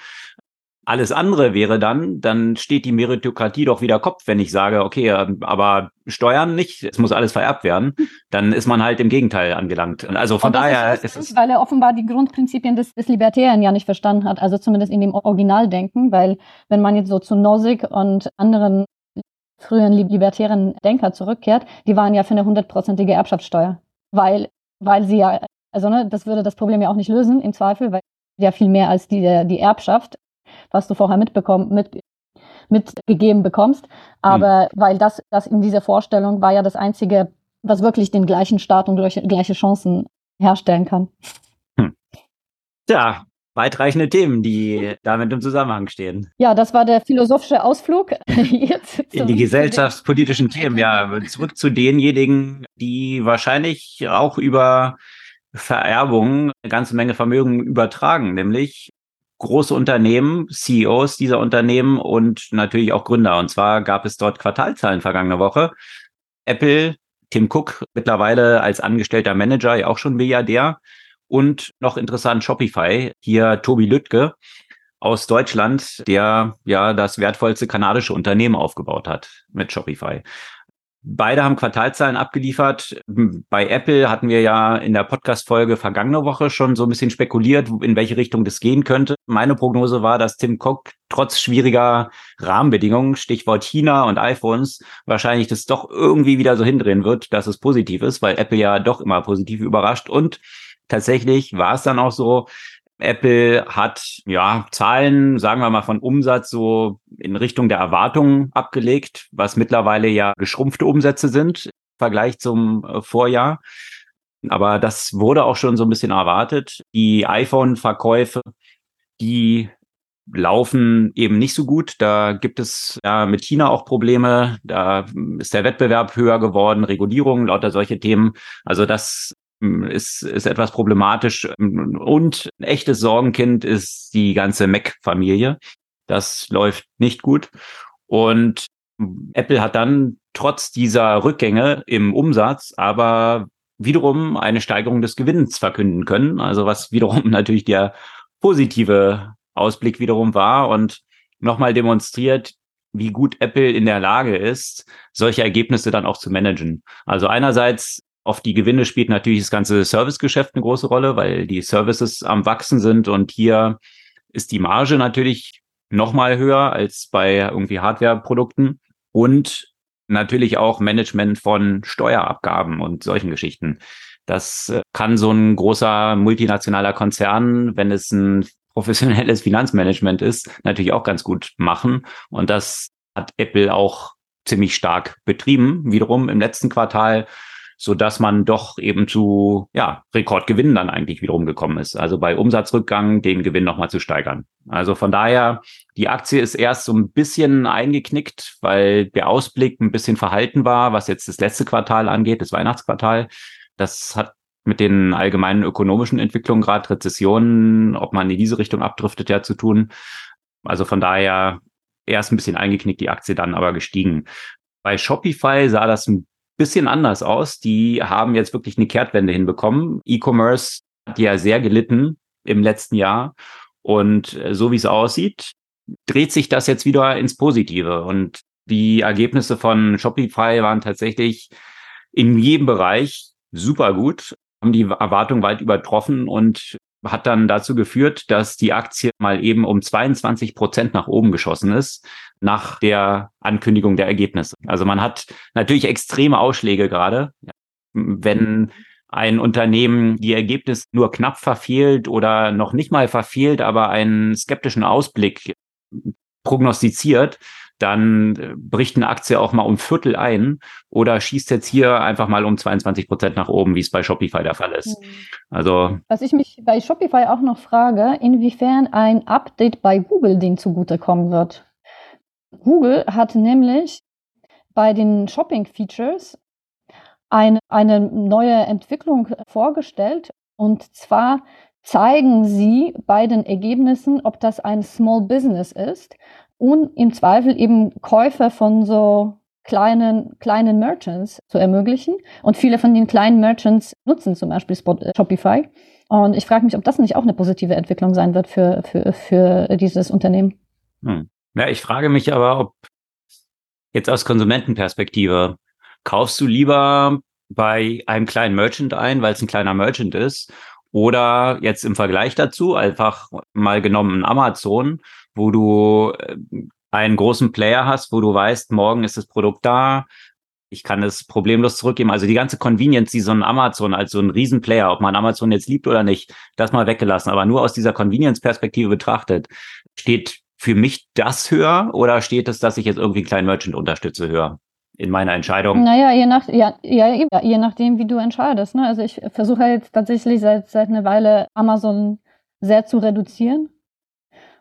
Alles andere wäre dann, dann steht die Meritokratie doch wieder Kopf, wenn ich sage, okay, ähm, aber Steuern nicht, es muss alles vererbt werden, *laughs* dann ist man halt im Gegenteil angelangt. Also von daher ist, ist es. Weil er offenbar die Grundprinzipien des, des Libertären ja nicht verstanden hat, also zumindest in dem Originaldenken, weil wenn man jetzt so zu Nozick und anderen früheren libertären Denker zurückkehrt, die waren ja für eine hundertprozentige Erbschaftssteuer, weil, weil sie ja, also ne, das würde das Problem ja auch nicht lösen im Zweifel, weil ja viel mehr als die, die Erbschaft was du vorher mitbekommen, mit, mitgegeben bekommst. Aber mhm. weil das, das in dieser Vorstellung war ja das einzige was wirklich den gleichen Start und gleiche Chancen herstellen kann. Hm. Ja, weitreichende Themen, die damit im Zusammenhang stehen. Ja, das war der philosophische Ausflug. *laughs* In die gesellschaftspolitischen Themen, ja. Zurück zu denjenigen, die wahrscheinlich auch über Vererbung eine ganze Menge Vermögen übertragen, nämlich große Unternehmen, CEOs dieser Unternehmen und natürlich auch Gründer. Und zwar gab es dort Quartalzahlen vergangene Woche. Apple, Tim Cook mittlerweile als angestellter Manager, ja auch schon Milliardär. Und noch interessant Shopify, hier Tobi Lüttke aus Deutschland, der ja das wertvollste kanadische Unternehmen aufgebaut hat mit Shopify. Beide haben Quartalzahlen abgeliefert. Bei Apple hatten wir ja in der Podcast-Folge vergangene Woche schon so ein bisschen spekuliert, in welche Richtung das gehen könnte. Meine Prognose war, dass Tim Cook trotz schwieriger Rahmenbedingungen, Stichwort China und iPhones, wahrscheinlich das doch irgendwie wieder so hindrehen wird, dass es positiv ist, weil Apple ja doch immer positiv überrascht. Und tatsächlich war es dann auch so, Apple hat ja Zahlen, sagen wir mal, von Umsatz so in Richtung der Erwartungen abgelegt, was mittlerweile ja geschrumpfte Umsätze sind im Vergleich zum äh, Vorjahr. Aber das wurde auch schon so ein bisschen erwartet. Die iPhone-Verkäufe, die laufen eben nicht so gut. Da gibt es ja mit China auch Probleme. Da ist der Wettbewerb höher geworden, Regulierung, lauter solche Themen. Also das ist, ist etwas problematisch. Und ein echtes Sorgenkind ist die ganze Mac-Familie. Das läuft nicht gut. Und Apple hat dann trotz dieser Rückgänge im Umsatz aber wiederum eine Steigerung des Gewinns verkünden können. Also was wiederum *laughs* natürlich der positive Ausblick wiederum war und nochmal demonstriert, wie gut Apple in der Lage ist, solche Ergebnisse dann auch zu managen. Also einerseits auf die Gewinne spielt natürlich das ganze Servicegeschäft eine große Rolle, weil die Services am wachsen sind und hier ist die Marge natürlich noch mal höher als bei irgendwie Hardware-Produkten und natürlich auch Management von Steuerabgaben und solchen Geschichten. Das äh, kann so ein großer multinationaler Konzern, wenn es ein professionelles Finanzmanagement ist, natürlich auch ganz gut machen. Und das hat Apple auch ziemlich stark betrieben. Wiederum im letzten Quartal so dass man doch eben zu ja, Rekordgewinnen dann eigentlich wiederum gekommen ist. Also bei Umsatzrückgang den Gewinn nochmal zu steigern. Also von daher, die Aktie ist erst so ein bisschen eingeknickt, weil der Ausblick ein bisschen verhalten war, was jetzt das letzte Quartal angeht, das Weihnachtsquartal. Das hat mit den allgemeinen ökonomischen Entwicklungen, gerade Rezessionen, ob man in diese Richtung abdriftet, ja zu tun. Also von daher erst ein bisschen eingeknickt, die Aktie dann aber gestiegen. Bei Shopify sah das ein bisschen anders aus. Die haben jetzt wirklich eine Kehrtwende hinbekommen. E-Commerce hat ja sehr gelitten im letzten Jahr. Und äh, so wie es aussieht, dreht sich das jetzt wieder ins Positive. Und die Ergebnisse von Shopify waren tatsächlich in jedem Bereich super gut, haben die Erwartung weit übertroffen und hat dann dazu geführt, dass die Aktie mal eben um 22 Prozent nach oben geschossen ist nach der Ankündigung der Ergebnisse. Also man hat natürlich extreme Ausschläge gerade. Wenn ein Unternehmen die Ergebnisse nur knapp verfehlt oder noch nicht mal verfehlt, aber einen skeptischen Ausblick prognostiziert, dann äh, bricht eine Aktie auch mal um Viertel ein oder schießt jetzt hier einfach mal um 22 Prozent nach oben, wie es bei Shopify der Fall ist. Mhm. Also. Was ich mich bei Shopify auch noch frage, inwiefern ein Update bei Google den zugutekommen wird. Google hat nämlich bei den Shopping-Features eine, eine neue Entwicklung vorgestellt. Und zwar zeigen sie bei den Ergebnissen, ob das ein Small Business ist und im Zweifel eben Käufe von so kleinen, kleinen Merchants zu ermöglichen. Und viele von den kleinen Merchants nutzen zum Beispiel äh, Shopify. Und ich frage mich, ob das nicht auch eine positive Entwicklung sein wird für, für, für dieses Unternehmen. Hm. Ja, ich frage mich aber, ob jetzt aus Konsumentenperspektive kaufst du lieber bei einem kleinen Merchant ein, weil es ein kleiner Merchant ist, oder jetzt im Vergleich dazu einfach mal genommen Amazon, wo du äh, einen großen Player hast, wo du weißt, morgen ist das Produkt da, ich kann es problemlos zurückgeben. Also die ganze Convenience, die so ein Amazon als so ein Riesenplayer, ob man Amazon jetzt liebt oder nicht, das mal weggelassen. Aber nur aus dieser Convenience-Perspektive betrachtet, steht für mich das höher oder steht es, dass ich jetzt irgendwie einen kleinen Merchant unterstütze höher? in meiner Entscheidung? Naja, je, nach, ja, ja, je nachdem, wie du entscheidest. Ne? Also ich versuche halt tatsächlich seit, seit einer Weile Amazon sehr zu reduzieren.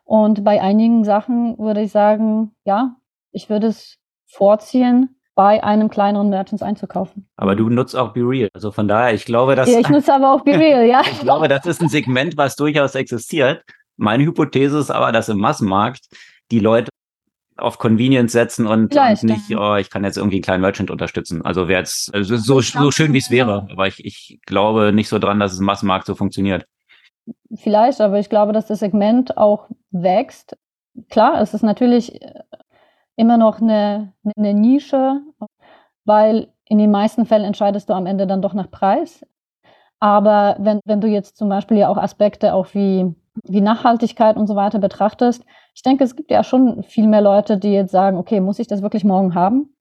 Und bei einigen Sachen würde ich sagen, ja, ich würde es vorziehen, bei einem kleineren Merchants einzukaufen. Aber du nutzt auch BeReal. Also von daher, ich glaube, dass. Ja, ich nutze aber auch BeReal, ja. *laughs* ich glaube, das ist ein Segment, was durchaus existiert. Meine Hypothese ist aber, dass im Massenmarkt die Leute auf Convenience setzen und, und nicht, oh, ich kann jetzt irgendwie einen kleinen Merchant unterstützen. Also wäre jetzt also so, so schön, wie es wäre. Aber ich, ich glaube nicht so dran, dass es im Massenmarkt so funktioniert. Vielleicht, aber ich glaube, dass das Segment auch wächst. Klar, es ist natürlich äh, immer noch eine, eine Nische, weil in den meisten Fällen entscheidest du am Ende dann doch nach Preis. Aber wenn, wenn du jetzt zum Beispiel ja auch Aspekte auch wie, wie Nachhaltigkeit und so weiter betrachtest, ich denke, es gibt ja schon viel mehr Leute, die jetzt sagen, okay, muss ich das wirklich morgen haben?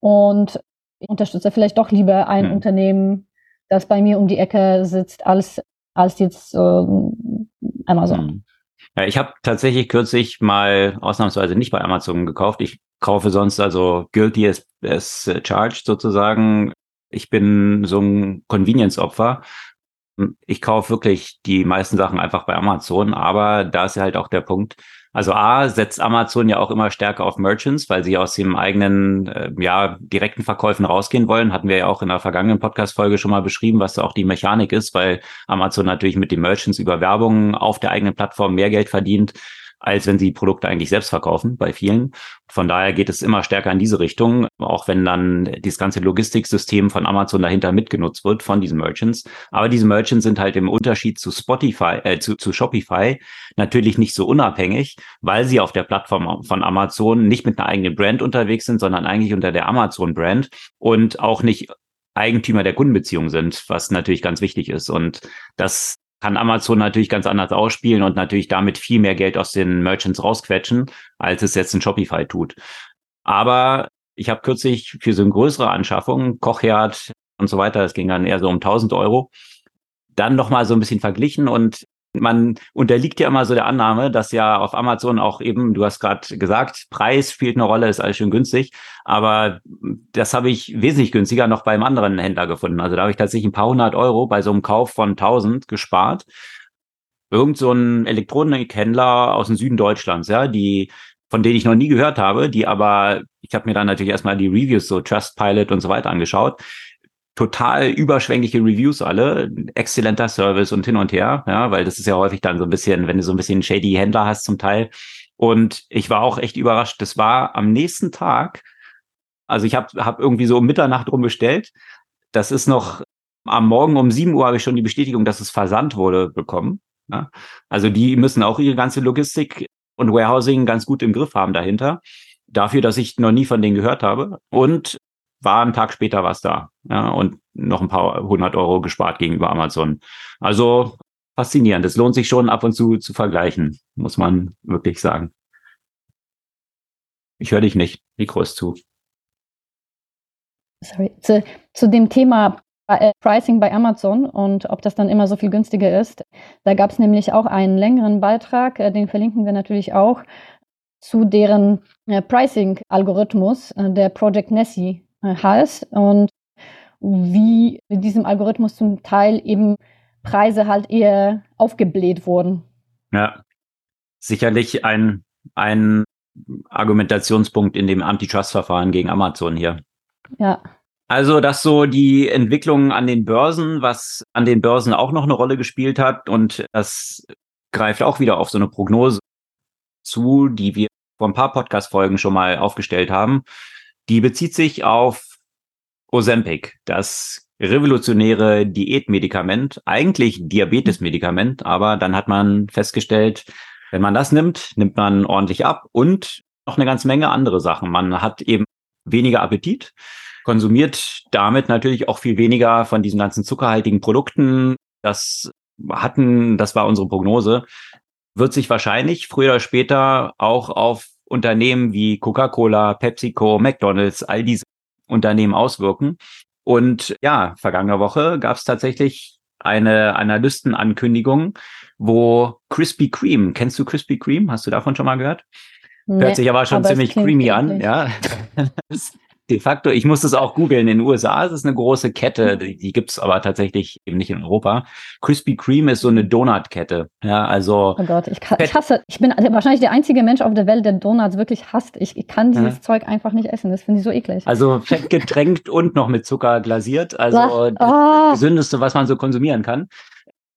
Und ich unterstütze vielleicht doch lieber ein mhm. Unternehmen, das bei mir um die Ecke sitzt, als, als jetzt äh, Amazon. Mhm. Ja, ich habe tatsächlich kürzlich mal ausnahmsweise nicht bei Amazon gekauft. Ich kaufe sonst also guilty as, as charged sozusagen. Ich bin so ein Convenience-Opfer. Ich kaufe wirklich die meisten Sachen einfach bei Amazon, aber da ist ja halt auch der Punkt, also A setzt Amazon ja auch immer stärker auf Merchants, weil sie aus dem eigenen, äh, ja, direkten Verkäufen rausgehen wollen. Hatten wir ja auch in der vergangenen Podcast-Folge schon mal beschrieben, was da auch die Mechanik ist, weil Amazon natürlich mit den Merchants über Werbung auf der eigenen Plattform mehr Geld verdient als wenn sie Produkte eigentlich selbst verkaufen bei vielen. Von daher geht es immer stärker in diese Richtung, auch wenn dann dieses ganze Logistiksystem von Amazon dahinter mitgenutzt wird von diesen Merchants. Aber diese Merchants sind halt im Unterschied zu Spotify, äh, zu, zu Shopify natürlich nicht so unabhängig, weil sie auf der Plattform von Amazon nicht mit einer eigenen Brand unterwegs sind, sondern eigentlich unter der Amazon-Brand und auch nicht Eigentümer der Kundenbeziehung sind, was natürlich ganz wichtig ist. Und das kann Amazon natürlich ganz anders ausspielen und natürlich damit viel mehr Geld aus den Merchants rausquetschen, als es jetzt ein Shopify tut. Aber ich habe kürzlich für so eine größere Anschaffung, Kochherd und so weiter, das ging dann eher so um 1000 Euro, dann nochmal so ein bisschen verglichen und man unterliegt ja immer so der Annahme, dass ja auf Amazon auch eben, du hast gerade gesagt, Preis spielt eine Rolle, ist alles schön günstig, aber das habe ich wesentlich günstiger noch beim anderen Händler gefunden. Also da habe ich tatsächlich ein paar hundert Euro bei so einem Kauf von 1000 gespart. Irgend so ein Elektronikhändler aus dem Süden Deutschlands, ja, die von denen ich noch nie gehört habe, die aber, ich habe mir dann natürlich erstmal die Reviews, so Trustpilot und so weiter angeschaut total überschwängliche Reviews alle, exzellenter Service und hin und her, ja, weil das ist ja häufig dann so ein bisschen, wenn du so ein bisschen shady Händler hast zum Teil. Und ich war auch echt überrascht. Das war am nächsten Tag, also ich habe hab irgendwie so um Mitternacht rum bestellt. Das ist noch am Morgen um 7 Uhr habe ich schon die Bestätigung, dass es versandt wurde, bekommen. Ja? Also die müssen auch ihre ganze Logistik und Warehousing ganz gut im Griff haben dahinter. Dafür, dass ich noch nie von denen gehört habe. Und war ein Tag später was da. Ja, und noch ein paar hundert Euro gespart gegenüber Amazon. Also faszinierend. Es lohnt sich schon ab und zu zu vergleichen, muss man wirklich sagen. Ich höre dich nicht. Mikro ist zu. Sorry. Zu, zu dem Thema äh, Pricing bei Amazon und ob das dann immer so viel günstiger ist. Da gab es nämlich auch einen längeren Beitrag, äh, den verlinken wir natürlich auch, zu deren äh, Pricing-Algorithmus, der Project Nessie heißt und wie mit diesem Algorithmus zum Teil eben Preise halt eher aufgebläht wurden. Ja, sicherlich ein, ein Argumentationspunkt in dem Antitrust-Verfahren gegen Amazon hier. Ja. Also, dass so die Entwicklung an den Börsen, was an den Börsen auch noch eine Rolle gespielt hat und das greift auch wieder auf so eine Prognose zu, die wir vor ein paar Podcast-Folgen schon mal aufgestellt haben. Die bezieht sich auf Ozempic, das revolutionäre Diätmedikament, eigentlich Diabetesmedikament, aber dann hat man festgestellt, wenn man das nimmt, nimmt man ordentlich ab und noch eine ganze Menge andere Sachen. Man hat eben weniger Appetit, konsumiert damit natürlich auch viel weniger von diesen ganzen zuckerhaltigen Produkten. Das hatten, das war unsere Prognose, wird sich wahrscheinlich früher oder später auch auf Unternehmen wie Coca-Cola, PepsiCo, McDonald's, all diese Unternehmen auswirken. Und ja, vergangene Woche gab es tatsächlich eine Analystenankündigung, wo Krispy Kreme, kennst du Krispy Kreme? Hast du davon schon mal gehört? Hört sich aber schon aber ziemlich creamy an, ja. *laughs* *laughs* *laughs* de facto, ich muss es auch googeln. In den USA ist es eine große Kette, die, die gibt's aber tatsächlich eben nicht in Europa. Krispy Kreme ist so eine Donutkette. Ja, also. Oh Gott, ich, kann, ich hasse, ich bin wahrscheinlich der einzige Mensch auf der Welt, der Donuts wirklich hasst. Ich, ich kann dieses ja. Zeug einfach nicht essen. Das finde ich so eklig. Also fett getränkt und noch mit Zucker glasiert. Also oh. das Gesündeste, was man so konsumieren kann.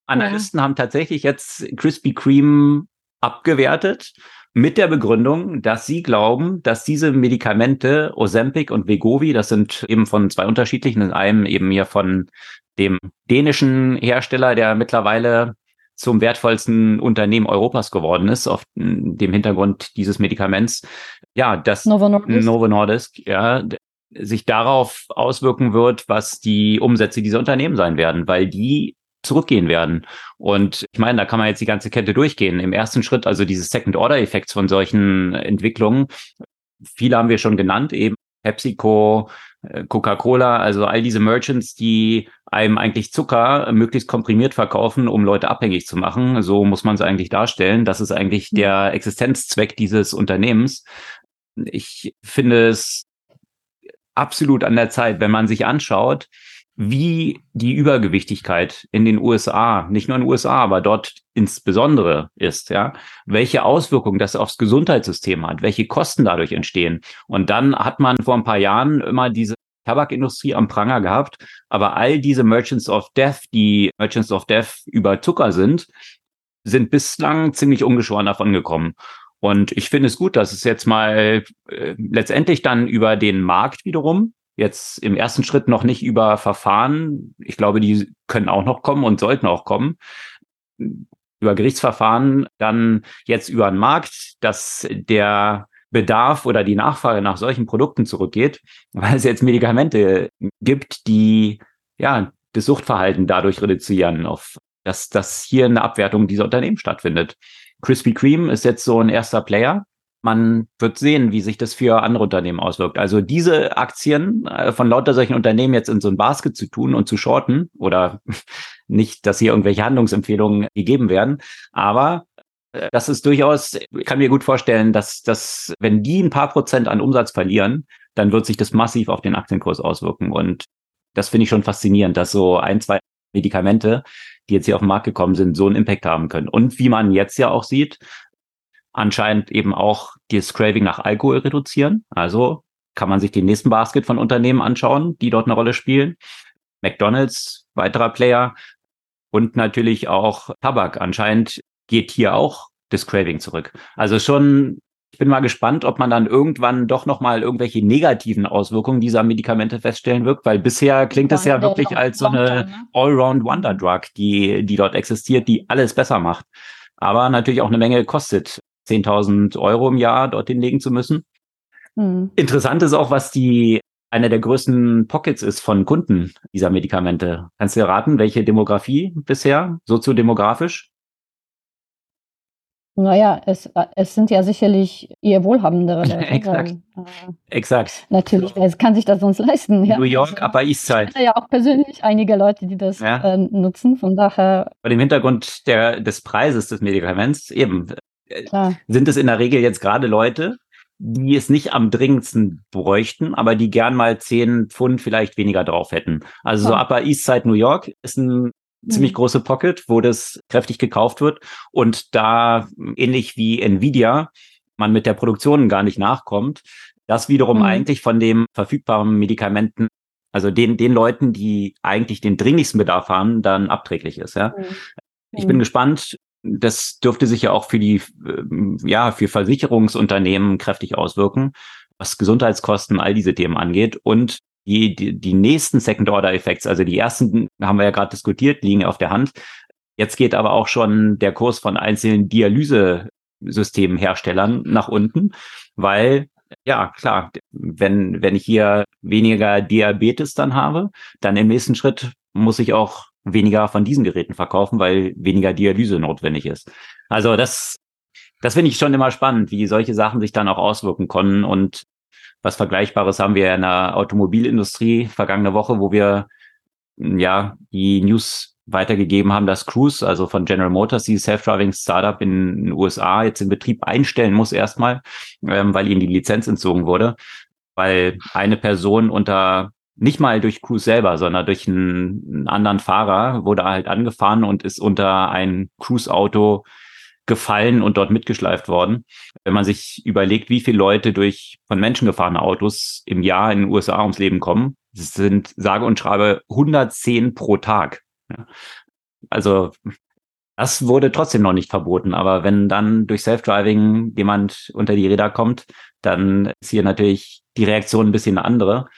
Analysten ja. haben tatsächlich jetzt Krispy Kreme abgewertet mit der Begründung, dass sie glauben, dass diese Medikamente Ozempic und Vegovi, das sind eben von zwei unterschiedlichen, in einem eben hier von dem dänischen Hersteller, der mittlerweile zum wertvollsten Unternehmen Europas geworden ist, auf dem Hintergrund dieses Medikaments. Ja, das Novo Nordisk, Novo Nordisk ja, sich darauf auswirken wird, was die Umsätze dieser Unternehmen sein werden, weil die zurückgehen werden. Und ich meine, da kann man jetzt die ganze Kette durchgehen. Im ersten Schritt, also dieses Second-Order-Effekts von solchen Entwicklungen, viele haben wir schon genannt, eben PepsiCo, äh, Coca-Cola, also all diese Merchants, die einem eigentlich Zucker möglichst komprimiert verkaufen, um Leute abhängig zu machen. So muss man es eigentlich darstellen. Das ist eigentlich mhm. der Existenzzweck dieses Unternehmens. Ich finde es absolut an der Zeit, wenn man sich anschaut, wie die Übergewichtigkeit in den USA, nicht nur in den USA, aber dort insbesondere ist, ja, welche Auswirkungen das aufs Gesundheitssystem hat, welche Kosten dadurch entstehen. Und dann hat man vor ein paar Jahren immer diese Tabakindustrie am Pranger gehabt, aber all diese Merchants of Death, die Merchants of Death über Zucker sind, sind bislang ziemlich ungeschoren davon gekommen. Und ich finde es gut, dass es jetzt mal äh, letztendlich dann über den Markt wiederum Jetzt im ersten Schritt noch nicht über Verfahren. Ich glaube, die können auch noch kommen und sollten auch kommen. Über Gerichtsverfahren, dann jetzt über den Markt, dass der Bedarf oder die Nachfrage nach solchen Produkten zurückgeht, *laughs* weil es jetzt Medikamente gibt, die ja das Suchtverhalten dadurch reduzieren, auf dass, dass hier eine Abwertung dieser Unternehmen stattfindet. Krispy Kreme ist jetzt so ein erster Player, man wird sehen, wie sich das für andere Unternehmen auswirkt. Also diese Aktien äh, von lauter solchen Unternehmen jetzt in so ein Basket zu tun und zu shorten oder *laughs* nicht, dass hier irgendwelche Handlungsempfehlungen gegeben werden, aber äh, das ist durchaus, kann mir gut vorstellen, dass, dass wenn die ein paar Prozent an Umsatz verlieren, dann wird sich das massiv auf den Aktienkurs auswirken. Und das finde ich schon faszinierend, dass so ein, zwei Medikamente, die jetzt hier auf den Markt gekommen sind, so einen Impact haben können. Und wie man jetzt ja auch sieht, anscheinend eben auch das Craving nach Alkohol reduzieren. Also kann man sich den nächsten Basket von Unternehmen anschauen, die dort eine Rolle spielen. McDonald's, weiterer Player und natürlich auch Tabak. Anscheinend geht hier auch das Craving zurück. Also schon, ich bin mal gespannt, ob man dann irgendwann doch nochmal irgendwelche negativen Auswirkungen dieser Medikamente feststellen wird, weil bisher klingt es ja wirklich als so eine ne? Allround Wonder Drug, die, die dort existiert, die alles besser macht. Aber natürlich auch eine Menge kostet. 10.000 Euro im Jahr dorthin legen zu müssen. Mhm. Interessant ist auch, was die einer der größten Pockets ist von Kunden dieser Medikamente. Kannst du raten, welche Demografie bisher, soziodemografisch? Naja, es, es sind ja sicherlich eher wohlhabendere *laughs* Leute. Exakt. Äh, Exakt. Natürlich, wer kann sich das sonst leisten? Ja. New York, also, Upper East Side. Ja, auch persönlich einige Leute, die das ja. äh, nutzen. Von daher. Bei dem Hintergrund der, des Preises des Medikaments eben Klar. sind es in der Regel jetzt gerade Leute, die es nicht am dringendsten bräuchten, aber die gern mal zehn Pfund vielleicht weniger drauf hätten. Also so Upper East Side New York ist ein ziemlich mhm. große Pocket, wo das kräftig gekauft wird und da ähnlich wie Nvidia man mit der Produktion gar nicht nachkommt, das wiederum mhm. eigentlich von dem verfügbaren Medikamenten, also den, den Leuten, die eigentlich den dringlichsten Bedarf haben, dann abträglich ist. Ja. Mhm. Ich bin mhm. gespannt, das dürfte sich ja auch für die, ähm, ja, für Versicherungsunternehmen kräftig auswirken, was Gesundheitskosten, all diese Themen angeht. Und die, die, die nächsten Second-Order-Effects, also die ersten haben wir ja gerade diskutiert, liegen auf der Hand. Jetzt geht aber auch schon der Kurs von einzelnen Dialysesystemherstellern nach unten, weil ja, klar, wenn, wenn ich hier weniger Diabetes dann habe, dann im nächsten Schritt muss ich auch weniger von diesen Geräten verkaufen, weil weniger Dialyse notwendig ist. Also das, das finde ich schon immer spannend, wie solche Sachen sich dann auch auswirken können. Und was Vergleichbares haben wir in der Automobilindustrie vergangene Woche, wo wir ja die News weitergegeben haben, dass Cruise, also von General Motors, die Self-Driving Startup in den USA jetzt in Betrieb einstellen muss erstmal, ähm, weil ihm die Lizenz entzogen wurde, weil eine Person unter nicht mal durch Cruise selber, sondern durch einen, einen anderen Fahrer wurde halt angefahren und ist unter ein Cruise-Auto gefallen und dort mitgeschleift worden. Wenn man sich überlegt, wie viele Leute durch von Menschen gefahrene Autos im Jahr in den USA ums Leben kommen, sind sage und schreibe 110 pro Tag. Also das wurde trotzdem noch nicht verboten. Aber wenn dann durch Self-Driving jemand unter die Räder kommt, dann ist hier natürlich die Reaktion ein bisschen andere.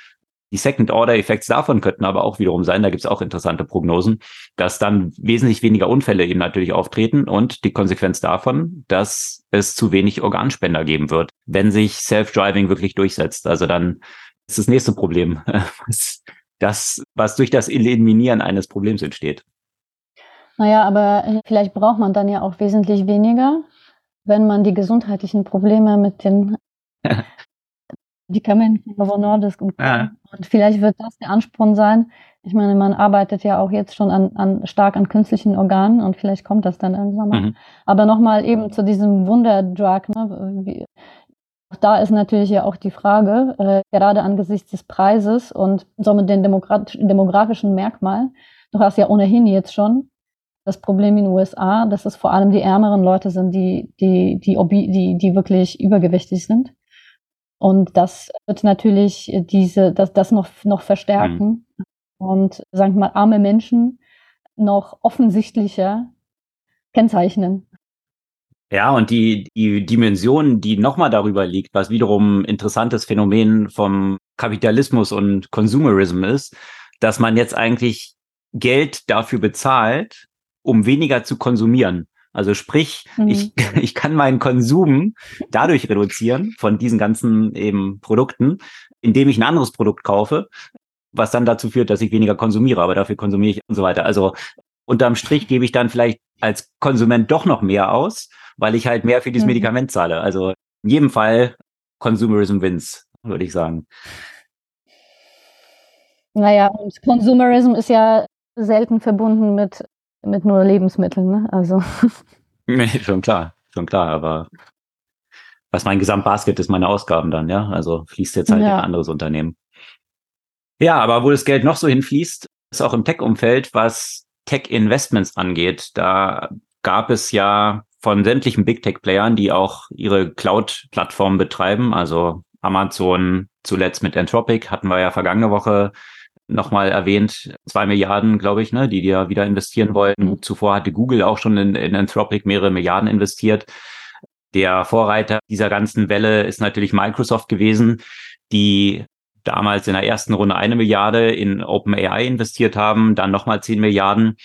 Die Second-Order-Effekte davon könnten aber auch wiederum sein, da gibt es auch interessante Prognosen, dass dann wesentlich weniger Unfälle eben natürlich auftreten und die Konsequenz davon, dass es zu wenig Organspender geben wird, wenn sich Self-Driving wirklich durchsetzt. Also dann ist das nächste Problem, *laughs* das, was durch das Eliminieren eines Problems entsteht. Naja, aber vielleicht braucht man dann ja auch wesentlich weniger, wenn man die gesundheitlichen Probleme mit den *laughs* Medikamenten Novo Nordisk und, ja. und vielleicht wird das der Ansporn sein. Ich meine, man arbeitet ja auch jetzt schon an, an stark an künstlichen Organen und vielleicht kommt das dann irgendwann mal. Mhm. Aber nochmal eben zu diesem Wunderdrug, ne, wie, da ist natürlich ja auch die Frage, äh, gerade angesichts des Preises und somit den demografischen Merkmal, du hast ja ohnehin jetzt schon das Problem in den USA, dass es vor allem die ärmeren Leute sind, die, die, die, die, die wirklich übergewichtig sind. Und das wird natürlich diese, das, das noch, noch verstärken mhm. und, sagen wir mal, arme Menschen noch offensichtlicher kennzeichnen. Ja, und die, die Dimension, die nochmal darüber liegt, was wiederum interessantes Phänomen vom Kapitalismus und Consumerism ist, dass man jetzt eigentlich Geld dafür bezahlt, um weniger zu konsumieren. Also sprich, mhm. ich, *laughs* ich kann meinen Konsum dadurch reduzieren von diesen ganzen eben Produkten, indem ich ein anderes Produkt kaufe, was dann dazu führt, dass ich weniger konsumiere, aber dafür konsumiere ich und so weiter. Also unterm Strich gebe ich dann vielleicht als Konsument doch noch mehr aus, weil ich halt mehr für dieses mhm. Medikament zahle. Also in jedem Fall Consumerism wins, würde ich sagen. Naja, und Consumerism ist ja selten verbunden mit mit nur Lebensmitteln, ne? Also. *laughs* Nee, schon klar, schon klar, aber was mein Gesamtbasket ist, meine Ausgaben dann, ja. Also fließt jetzt halt ja. in ein anderes Unternehmen. Ja, aber wo das Geld noch so hinfließt, ist auch im Tech-Umfeld, was Tech-Investments angeht. Da gab es ja von sämtlichen Big Tech-Playern, die auch ihre Cloud-Plattformen betreiben, also Amazon zuletzt mit Anthropic hatten wir ja vergangene Woche nochmal erwähnt, zwei Milliarden, glaube ich, ne, die die ja wieder investieren wollten. Mhm. Zuvor hatte Google auch schon in, in Anthropic mehrere Milliarden investiert. Der Vorreiter dieser ganzen Welle ist natürlich Microsoft gewesen, die damals in der ersten Runde eine Milliarde in OpenAI investiert haben, dann nochmal zehn Milliarden.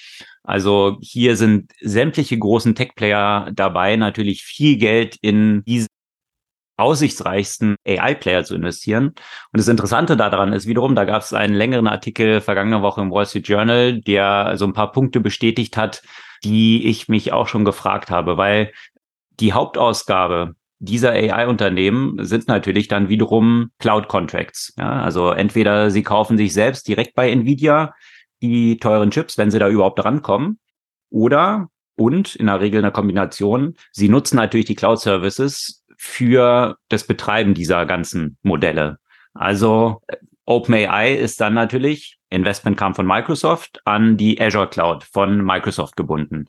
Also hier sind sämtliche großen Tech-Player dabei, natürlich viel Geld in diese aussichtsreichsten AI-Player zu investieren. Und das Interessante daran ist wiederum, da gab es einen längeren Artikel vergangene Woche im Wall Street Journal, der so ein paar Punkte bestätigt hat, die ich mich auch schon gefragt habe, weil die Hauptausgabe dieser AI-Unternehmen sind natürlich dann wiederum Cloud-Contracts. Ja, also entweder sie kaufen sich selbst direkt bei Nvidia die teuren Chips, wenn sie da überhaupt rankommen, oder und in der Regel eine Kombination. Sie nutzen natürlich die Cloud-Services für das Betreiben dieser ganzen Modelle. Also OpenAI ist dann natürlich, Investment kam von Microsoft, an die Azure Cloud von Microsoft gebunden.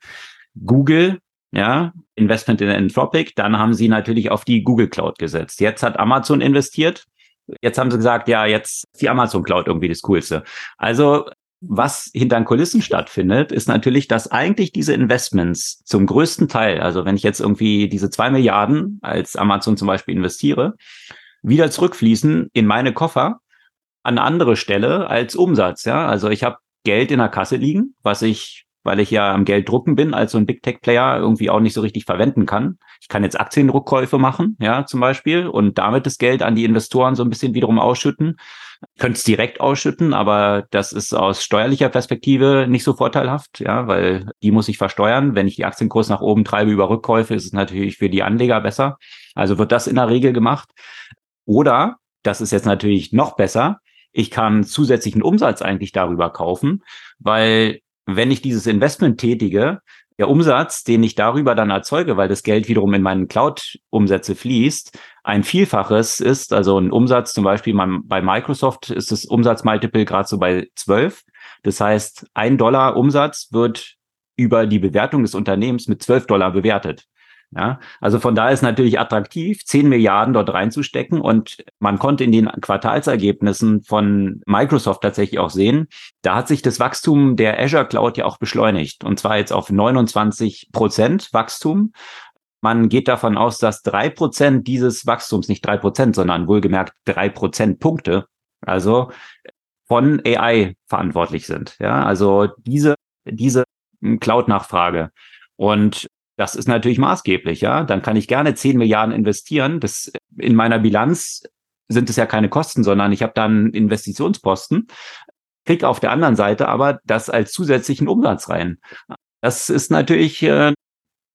Google, ja, Investment in Anthropic, dann haben sie natürlich auf die Google Cloud gesetzt. Jetzt hat Amazon investiert. Jetzt haben sie gesagt, ja, jetzt ist die Amazon Cloud irgendwie das Coolste. Also was hinter den Kulissen stattfindet, ist natürlich, dass eigentlich diese Investments zum größten Teil, also wenn ich jetzt irgendwie diese zwei Milliarden als Amazon zum Beispiel investiere, wieder zurückfließen in meine Koffer an andere Stelle als Umsatz. Ja, also ich habe Geld in der Kasse liegen, was ich, weil ich ja am Geld drucken bin, als so ein Big Tech Player irgendwie auch nicht so richtig verwenden kann. Ich kann jetzt Aktienrückkäufe machen, ja, zum Beispiel, und damit das Geld an die Investoren so ein bisschen wiederum ausschütten könnte es direkt ausschütten, aber das ist aus steuerlicher Perspektive nicht so vorteilhaft, ja, weil die muss ich versteuern. Wenn ich die Aktienkurs nach oben treibe über Rückkäufe, ist es natürlich für die Anleger besser. Also wird das in der Regel gemacht. Oder, das ist jetzt natürlich noch besser, ich kann zusätzlichen Umsatz eigentlich darüber kaufen, weil wenn ich dieses Investment tätige, der Umsatz, den ich darüber dann erzeuge, weil das Geld wiederum in meinen Cloud-Umsätze fließt, ein Vielfaches ist, also ein Umsatz zum Beispiel bei Microsoft ist das Umsatzmultiple gerade so bei 12. Das heißt, ein Dollar Umsatz wird über die Bewertung des Unternehmens mit 12 Dollar bewertet. Ja, also von da ist natürlich attraktiv, 10 Milliarden dort reinzustecken und man konnte in den Quartalsergebnissen von Microsoft tatsächlich auch sehen, da hat sich das Wachstum der Azure Cloud ja auch beschleunigt und zwar jetzt auf 29 Prozent Wachstum. Man geht davon aus, dass drei Prozent dieses Wachstums, nicht drei Prozent, sondern wohlgemerkt drei Prozentpunkte, also von AI verantwortlich sind. Ja, also diese, diese Cloud-Nachfrage. Und das ist natürlich maßgeblich, ja. Dann kann ich gerne 10 Milliarden investieren. Das in meiner Bilanz sind es ja keine Kosten, sondern ich habe dann Investitionsposten, krieg auf der anderen Seite aber das als zusätzlichen Umsatz rein. Das ist natürlich äh,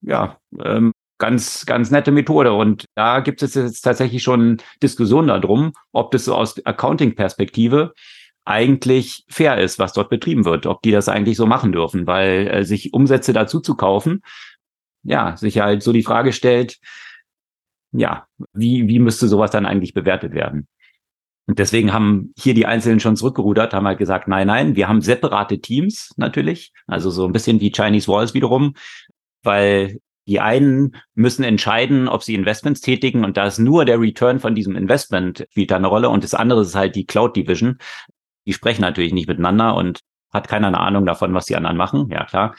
ja ähm, ganz ganz nette Methode. Und da gibt es jetzt tatsächlich schon Diskussionen darum, ob das so aus Accounting-Perspektive eigentlich fair ist, was dort betrieben wird, ob die das eigentlich so machen dürfen, weil äh, sich Umsätze dazu zu kaufen, ja, sich halt so die Frage stellt, ja, wie, wie müsste sowas dann eigentlich bewertet werden? Und deswegen haben hier die Einzelnen schon zurückgerudert, haben halt gesagt, nein, nein, wir haben separate Teams natürlich, also so ein bisschen wie Chinese Walls wiederum, weil die einen müssen entscheiden, ob sie Investments tätigen und da ist nur der Return von diesem Investment spielt da eine Rolle und das andere ist halt die Cloud Division. Die sprechen natürlich nicht miteinander und hat keiner eine Ahnung davon, was die anderen machen. Ja, klar.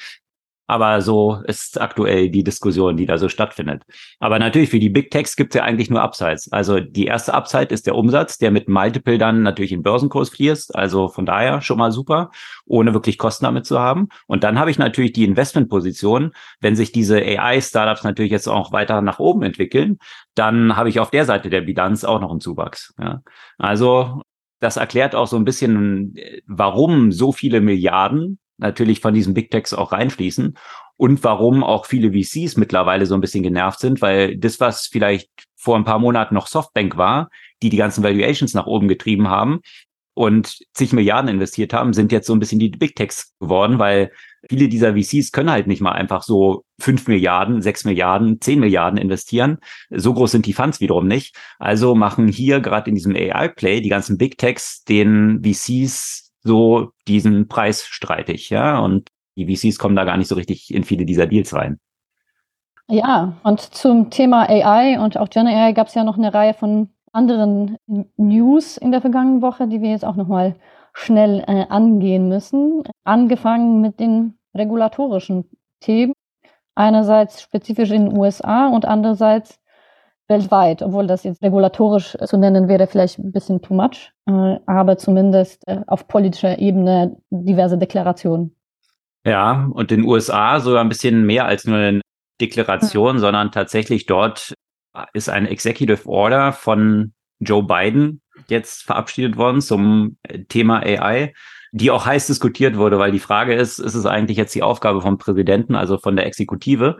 Aber so ist aktuell die Diskussion, die da so stattfindet. Aber natürlich für die Big Techs gibt es ja eigentlich nur Upsides. Also die erste Upside ist der Umsatz, der mit Multiple dann natürlich in Börsenkurs fließt. Also von daher schon mal super, ohne wirklich Kosten damit zu haben. Und dann habe ich natürlich die Investmentposition. Wenn sich diese AI-Startups natürlich jetzt auch weiter nach oben entwickeln, dann habe ich auf der Seite der Bilanz auch noch einen Zuwachs. Ja. Also das erklärt auch so ein bisschen, warum so viele Milliarden natürlich von diesen Big Techs auch reinfließen und warum auch viele VCs mittlerweile so ein bisschen genervt sind, weil das, was vielleicht vor ein paar Monaten noch Softbank war, die die ganzen Valuations nach oben getrieben haben und zig Milliarden investiert haben, sind jetzt so ein bisschen die Big Techs geworden, weil viele dieser VCs können halt nicht mal einfach so fünf Milliarden, sechs Milliarden, zehn Milliarden investieren. So groß sind die Funds wiederum nicht. Also machen hier gerade in diesem AI-Play die ganzen Big Techs den VCs so diesen Preis streitig, ja. Und die VCs kommen da gar nicht so richtig in viele dieser Deals rein. Ja, und zum Thema AI und auch Gen AI gab es ja noch eine Reihe von anderen News in der vergangenen Woche, die wir jetzt auch nochmal schnell äh, angehen müssen. Angefangen mit den regulatorischen Themen. Einerseits spezifisch in den USA und andererseits weltweit, obwohl das jetzt regulatorisch zu nennen wäre vielleicht ein bisschen too much, äh, aber zumindest äh, auf politischer Ebene diverse Deklarationen. Ja, und in den USA sogar ein bisschen mehr als nur eine Deklaration, mhm. sondern tatsächlich dort ist ein Executive Order von Joe Biden jetzt verabschiedet worden zum Thema AI, die auch heiß diskutiert wurde, weil die Frage ist, ist es eigentlich jetzt die Aufgabe vom Präsidenten, also von der Exekutive,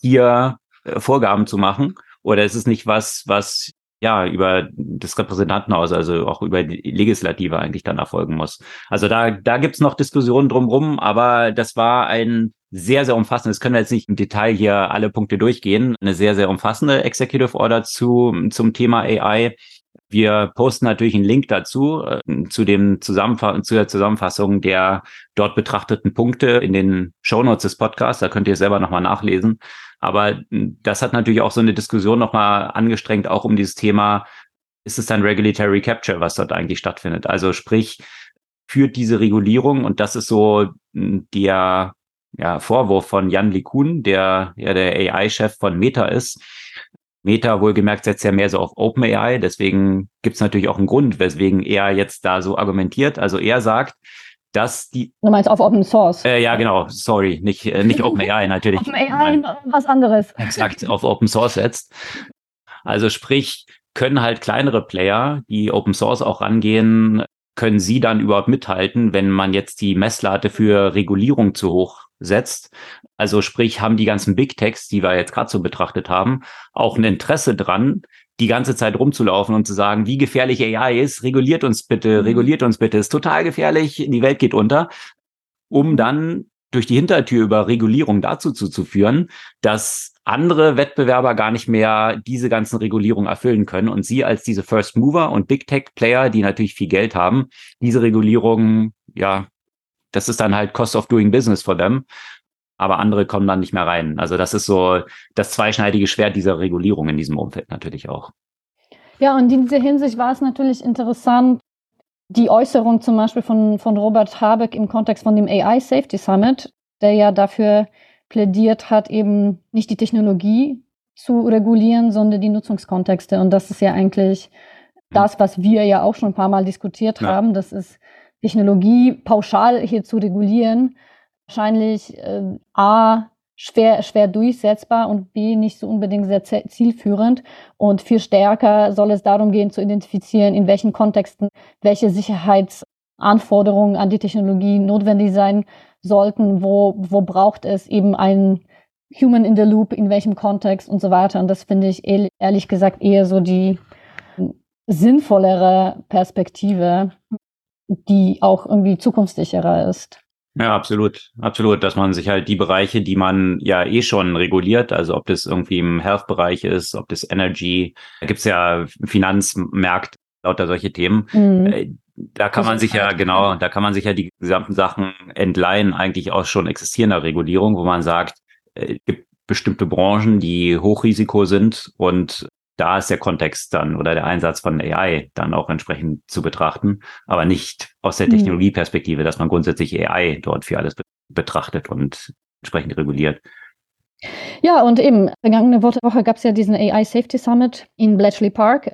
hier äh, Vorgaben zu machen? Oder ist es nicht was, was ja über das Repräsentantenhaus, also auch über die Legislative eigentlich dann erfolgen muss? Also da, da gibt's noch Diskussionen drumherum, aber das war ein sehr, sehr umfassendes, können wir jetzt nicht im Detail hier alle Punkte durchgehen, eine sehr, sehr umfassende Executive Order zu, zum Thema AI. Wir posten natürlich einen Link dazu, äh, zu dem Zusammenfa zu der Zusammenfassung der dort betrachteten Punkte in den Shownotes des Podcasts. Da könnt ihr selber nochmal nachlesen. Aber hm, das hat natürlich auch so eine Diskussion nochmal angestrengt, auch um dieses Thema, ist es dann Regulatory Capture, was dort eigentlich stattfindet? Also sprich, führt diese Regulierung, und das ist so hm, der ja, Vorwurf von Jan LeCun, der ja der AI-Chef von Meta ist. Meta wohlgemerkt setzt ja mehr so auf OpenAI, deswegen gibt es natürlich auch einen Grund, weswegen er jetzt da so argumentiert. Also er sagt, dass die. Du meinst auf Open Source? Äh, ja, genau. Sorry, nicht äh, nicht *laughs* OpenAI natürlich. OpenAI was anderes. Exakt auf Open Source setzt. Also sprich, können halt kleinere Player, die Open Source auch rangehen, können sie dann überhaupt mithalten, wenn man jetzt die Messlatte für Regulierung zu hoch setzt? Also sprich, haben die ganzen Big Techs, die wir jetzt gerade so betrachtet haben, auch ein Interesse dran, die ganze Zeit rumzulaufen und zu sagen, wie gefährlich AI ist, reguliert uns bitte, mhm. reguliert uns bitte, ist total gefährlich, die Welt geht unter. um dann durch die Hintertür über Regulierung dazu zu, zu führen, dass andere Wettbewerber gar nicht mehr diese ganzen Regulierungen erfüllen können und sie als diese First Mover und Big Tech Player, die natürlich viel Geld haben, diese Regulierungen, ja, das ist dann halt Cost of Doing Business for them. Aber andere kommen dann nicht mehr rein. Also das ist so das zweischneidige Schwert dieser Regulierung in diesem Umfeld natürlich auch. Ja, und in dieser Hinsicht war es natürlich interessant, die Äußerung zum Beispiel von, von Robert Habeck im Kontext von dem AI Safety Summit, der ja dafür plädiert hat, eben nicht die Technologie zu regulieren, sondern die Nutzungskontexte. Und das ist ja eigentlich das, was wir ja auch schon ein paar Mal diskutiert ja. haben. Das ist Technologie pauschal hier zu regulieren. Wahrscheinlich äh, A, schwer, schwer durchsetzbar und B, nicht so unbedingt sehr zielführend. Und viel stärker soll es darum gehen, zu identifizieren, in welchen Kontexten welche Sicherheitsanforderungen an die Technologie notwendig sein sollten, wo, wo braucht es eben ein Human in the Loop, in welchem Kontext und so weiter. Und das finde ich ehrlich gesagt eher so die sinnvollere Perspektive, die auch irgendwie zukunftssicherer ist. Ja, absolut, absolut, dass man sich halt die Bereiche, die man ja eh schon reguliert, also ob das irgendwie im Health-Bereich ist, ob das Energy, da gibt's ja Finanzmärkte, lauter solche Themen, mhm. Äh, da kann man sich ja, genau, da kann man sich ja die gesamten Sachen entleihen, eigentlich aus schon existierender Regulierung, wo man sagt, äh, es gibt bestimmte Branchen, die Hochrisiko sind und da ist der Kontext dann oder der Einsatz von AI dann auch entsprechend zu betrachten, aber nicht aus der hm. Technologieperspektive, dass man grundsätzlich AI dort für alles betrachtet und entsprechend reguliert. Ja, und eben, vergangene Woche gab es ja diesen AI Safety Summit in Bletchley Park.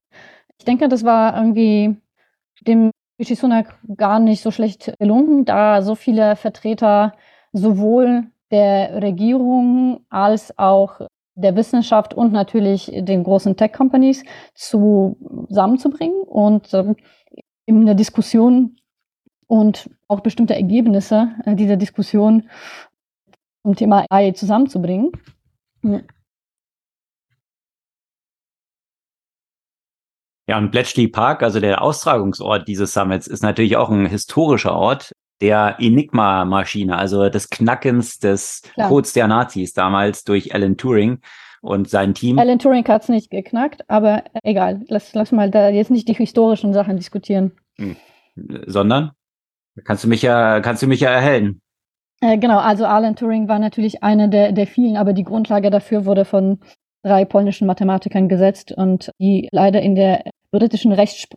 Ich denke, das war irgendwie dem Rishi Sunak gar nicht so schlecht gelungen, da so viele Vertreter sowohl der Regierung als auch der Wissenschaft und natürlich den großen Tech-Companies zusammenzubringen und ähm, in der Diskussion und auch bestimmte Ergebnisse äh, dieser Diskussion zum Thema AI zusammenzubringen. Ja, und Bletchley Park, also der Austragungsort dieses Summits, ist natürlich auch ein historischer Ort der Enigma-Maschine, also des Knackens des Klar. Codes der Nazis damals durch Alan Turing und sein Team. Alan Turing hat es nicht geknackt, aber egal, lass, lass mal da jetzt nicht die historischen Sachen diskutieren. Hm. Sondern? Kannst du mich ja, kannst du mich ja erhellen. Äh, genau, also Alan Turing war natürlich einer der, der vielen, aber die Grundlage dafür wurde von drei polnischen Mathematikern gesetzt und die leider in der britischen Rechtssp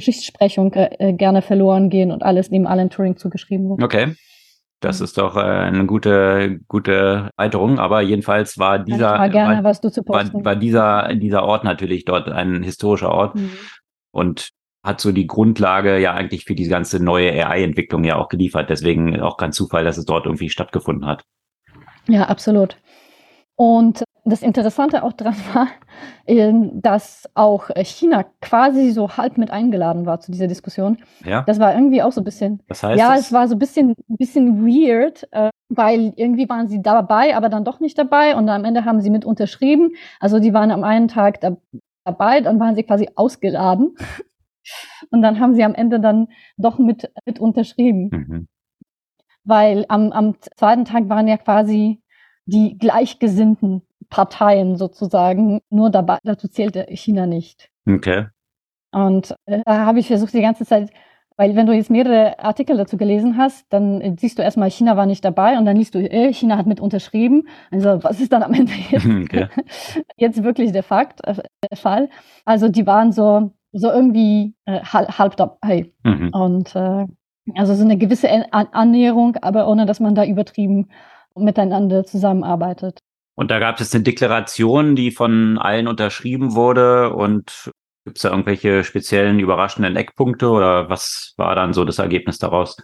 Geschichtssprechung äh, gerne verloren gehen und alles neben Alan Turing zugeschrieben wird. Okay. Das ist doch äh, eine gute, gute Erweiterung, aber jedenfalls war dieser, war, gerne, war, war, dieser, dieser Ort natürlich dort ein historischer Ort mhm. und hat so die Grundlage ja eigentlich für die ganze neue AI-Entwicklung ja auch geliefert. Deswegen auch kein Zufall, dass es dort irgendwie stattgefunden hat. Ja, absolut. Und das Interessante auch daran *laughs* war, dass auch China quasi so halb mit eingeladen war zu dieser Diskussion. Ja. Das war irgendwie auch so ein bisschen. Was heißt Ja, das? es war so ein bisschen, bisschen weird, äh, weil irgendwie waren sie dabei, aber dann doch nicht dabei und am Ende haben sie mit unterschrieben. Also die waren am einen Tag da, dabei, dann waren sie quasi ausgeladen *laughs* und dann haben sie am Ende dann doch mit, mit unterschrieben. Mhm. Weil am, am zweiten Tag waren ja quasi die Gleichgesinnten Parteien sozusagen, nur dabei, dazu zählte China nicht. Okay. Und äh, da habe ich versucht die ganze Zeit, weil wenn du jetzt mehrere Artikel dazu gelesen hast, dann äh, siehst du erstmal, China war nicht dabei und dann liest du, äh, China hat mit unterschrieben. Also was ist dann am Ende *laughs* jetzt, okay. *laughs* jetzt wirklich der Fakt, äh, der Fall? Also die waren so, so irgendwie äh, halb, halb dabei. Mhm. Und äh, also so eine gewisse Annäherung, aber ohne dass man da übertrieben miteinander zusammenarbeitet. Und da gab es eine Deklaration, die von allen unterschrieben wurde. Und gibt es da irgendwelche speziellen überraschenden Eckpunkte oder was war dann so das Ergebnis daraus?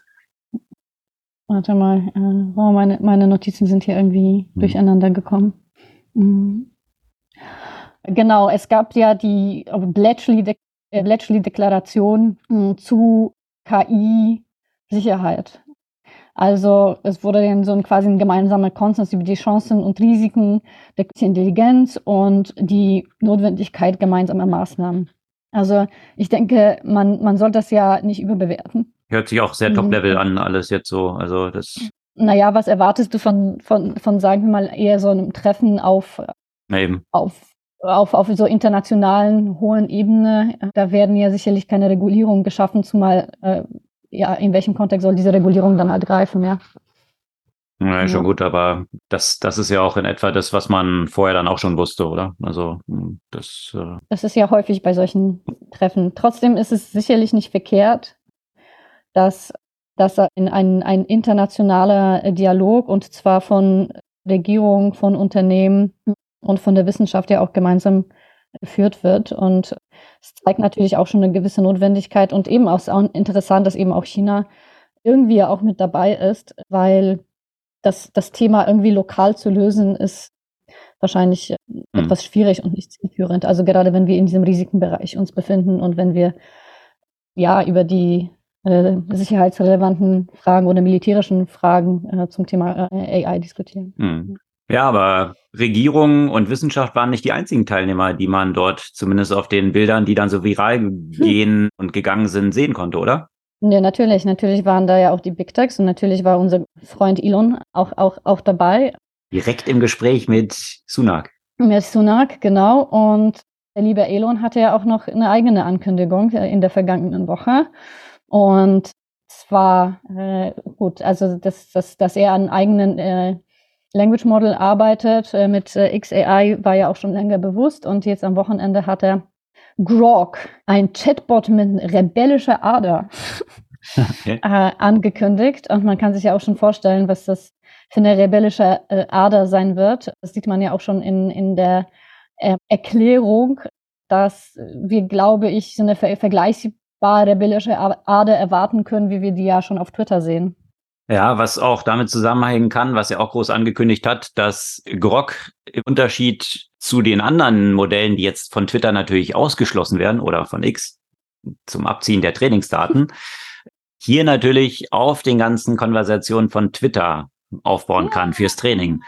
Warte mal, äh, oh, meine, meine Notizen sind hier irgendwie mhm. durcheinander gekommen. Mhm. Genau, es gab ja die Bletchley-Deklaration äh, zu KI-Sicherheit. Also es wurde dann so ein quasi ein gemeinsamer Konsens über die Chancen und Risiken der Intelligenz und die Notwendigkeit gemeinsamer Maßnahmen Also ich denke, man, man soll das ja nicht überbewerten. Hört sich auch sehr mhm. top-level an, alles jetzt so. Also das. Naja, was erwartest du von, von, von, sagen wir mal, eher so einem Treffen auf, Eben. auf, auf, auf so internationalen hohen Ebene? Da werden ja sicherlich keine Regulierungen geschaffen, zumal äh, ja, in welchem Kontext soll diese Regulierung dann halt greifen, ja. Ja, ja, schon gut, aber das, das ist ja auch in etwa das, was man vorher dann auch schon wusste, oder? Also hm, das. Äh das ist ja häufig bei solchen Treffen. Trotzdem ist es sicherlich nicht verkehrt, dass, dass ein, ein, ein internationaler Dialog und zwar von Regierung, von Unternehmen und von der Wissenschaft ja auch gemeinsam geführt wird. Und es zeigt natürlich auch schon eine gewisse Notwendigkeit und eben auch interessant, dass eben auch China irgendwie auch mit dabei ist, weil das, das Thema irgendwie lokal zu lösen, ist wahrscheinlich mhm. etwas schwierig und nicht zielführend. Also gerade wenn wir in diesem Risikenbereich uns befinden und wenn wir ja über die äh, sicherheitsrelevanten Fragen oder militärischen Fragen äh, zum Thema äh, AI diskutieren. Mhm. Ja, aber Regierung und Wissenschaft waren nicht die einzigen Teilnehmer, die man dort zumindest auf den Bildern, die dann so viral hm. gehen und gegangen sind, sehen konnte, oder? Ja, natürlich. Natürlich waren da ja auch die Big Techs und natürlich war unser Freund Elon auch, auch, auch dabei. Direkt im Gespräch mit Sunak. Mit Sunak, genau. Und der liebe Elon hatte ja auch noch eine eigene Ankündigung äh, in der vergangenen Woche. Und zwar, äh, gut, also dass, dass, dass er an eigenen äh, Language Model arbeitet äh, mit äh, XAI war ja auch schon länger bewusst und jetzt am Wochenende hat er Grog, ein Chatbot mit rebellischer Ader, *laughs* okay. äh, angekündigt. Und man kann sich ja auch schon vorstellen, was das für eine rebellische äh, Ader sein wird. Das sieht man ja auch schon in, in der äh, Erklärung, dass wir, glaube ich, so eine ver vergleichbare rebellische Ader erwarten können, wie wir die ja schon auf Twitter sehen. Ja, was auch damit zusammenhängen kann, was er auch groß angekündigt hat, dass Grog im Unterschied zu den anderen Modellen, die jetzt von Twitter natürlich ausgeschlossen werden oder von X zum Abziehen der Trainingsdaten, *laughs* hier natürlich auf den ganzen Konversationen von Twitter aufbauen kann fürs Training.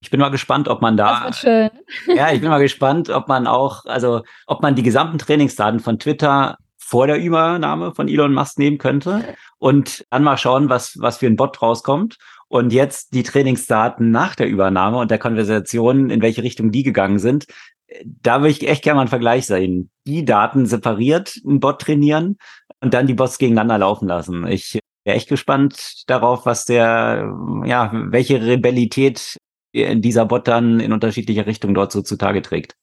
Ich bin mal gespannt, ob man da. Das wird schön. ja, ich bin mal gespannt, ob man auch, also ob man die gesamten Trainingsdaten von Twitter vor der Übernahme von Elon Musk nehmen könnte und dann mal schauen, was, was für ein Bot rauskommt. Und jetzt die Trainingsdaten nach der Übernahme und der Konversation, in welche Richtung die gegangen sind. Da würde ich echt gerne mal einen Vergleich sehen. Die Daten separiert, einen Bot trainieren und dann die Bots gegeneinander laufen lassen. Ich wäre echt gespannt darauf, was der, ja, welche Rebellität dieser Bot dann in unterschiedlicher Richtung dort so zutage trägt.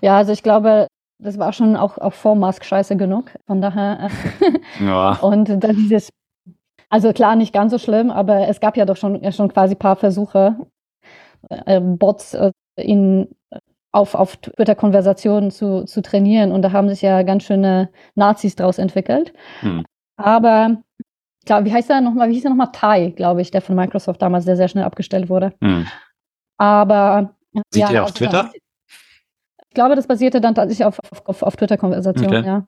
Ja, also ich glaube, das war schon auch, auch vor Musk scheiße genug. Von daher. Äh, *laughs* ja. *laughs* Und dann dieses, also klar, nicht ganz so schlimm, aber es gab ja doch schon, schon quasi ein paar Versuche, äh, Bots äh, in, auf, auf Twitter-Konversationen zu, zu trainieren. Und da haben sich ja ganz schöne Nazis draus entwickelt. Hm. Aber klar, wie heißt er nochmal? Wie hieß er nochmal? Tai, glaube ich, der von Microsoft damals sehr, sehr schnell abgestellt wurde. Hm. Aber. Sieht ja, ihr auf also, Twitter? Ich glaube, das basierte dann tatsächlich auf, auf, auf Twitter-Konversationen, okay. ja.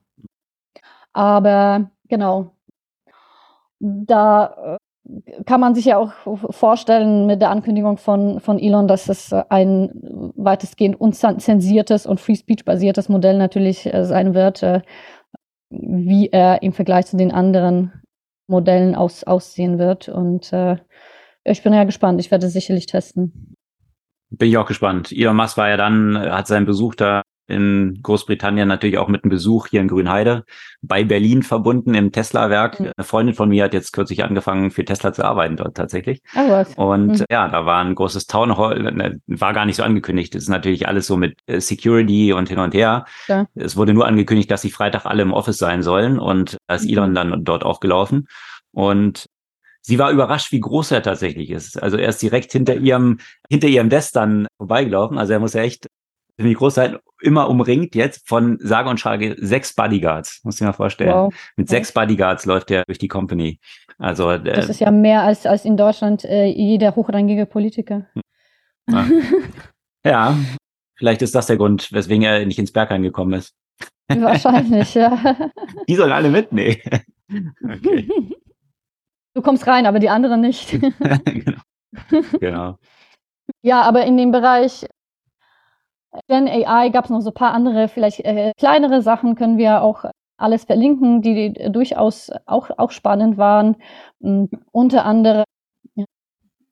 Aber genau. Da äh, kann man sich ja auch vorstellen mit der Ankündigung von, von Elon, dass es ein weitestgehend unzensiertes und Free Speech basiertes Modell natürlich äh, sein wird, äh, wie er im Vergleich zu den anderen Modellen aus, aussehen wird. Und äh, ich bin ja gespannt. Ich werde es sicherlich testen. Bin ich auch gespannt. Elon Musk war ja dann, hat seinen Besuch da in Großbritannien natürlich auch mit einem Besuch hier in Grünheide bei Berlin verbunden im Tesla-Werk. Mhm. Eine Freundin von mir hat jetzt kürzlich angefangen, für Tesla zu arbeiten dort tatsächlich. Oh, was? Und mhm. ja, da war ein großes Town Hall, ne, war gar nicht so angekündigt. Das ist natürlich alles so mit äh, Security und hin und her. Ja. Es wurde nur angekündigt, dass sie Freitag alle im Office sein sollen und da ist mhm. Elon dann dort auch gelaufen. Und sie war überrascht, wie groß er tatsächlich ist. Also er ist direkt hinter ihrem, hinter ihrem Desk dann vorbeigelaufen. Also er muss ja echt ziemlich groß sein, immer umringt jetzt von sage und schreibe sechs Bodyguards, muss ich mir vorstellen. Wow. Mit sechs Bodyguards läuft er durch die Company. Also äh, das ist ja mehr als als in Deutschland äh, jeder hochrangige Politiker. Ja. *laughs* ja, vielleicht ist das der Grund, weswegen er nicht ins Bergheim gekommen ist. Wahrscheinlich, ja. *laughs* Die sollen alle mit? Nee. *laughs* Okay. Du kommst rein, aber die anderen nicht. *laughs* genau. genau. Ja, aber in dem Bereich Gen AI gab es noch so ein paar andere, vielleicht äh, kleinere Sachen, können wir auch alles verlinken, die, die durchaus auch, auch spannend waren. Und hm, unter anderem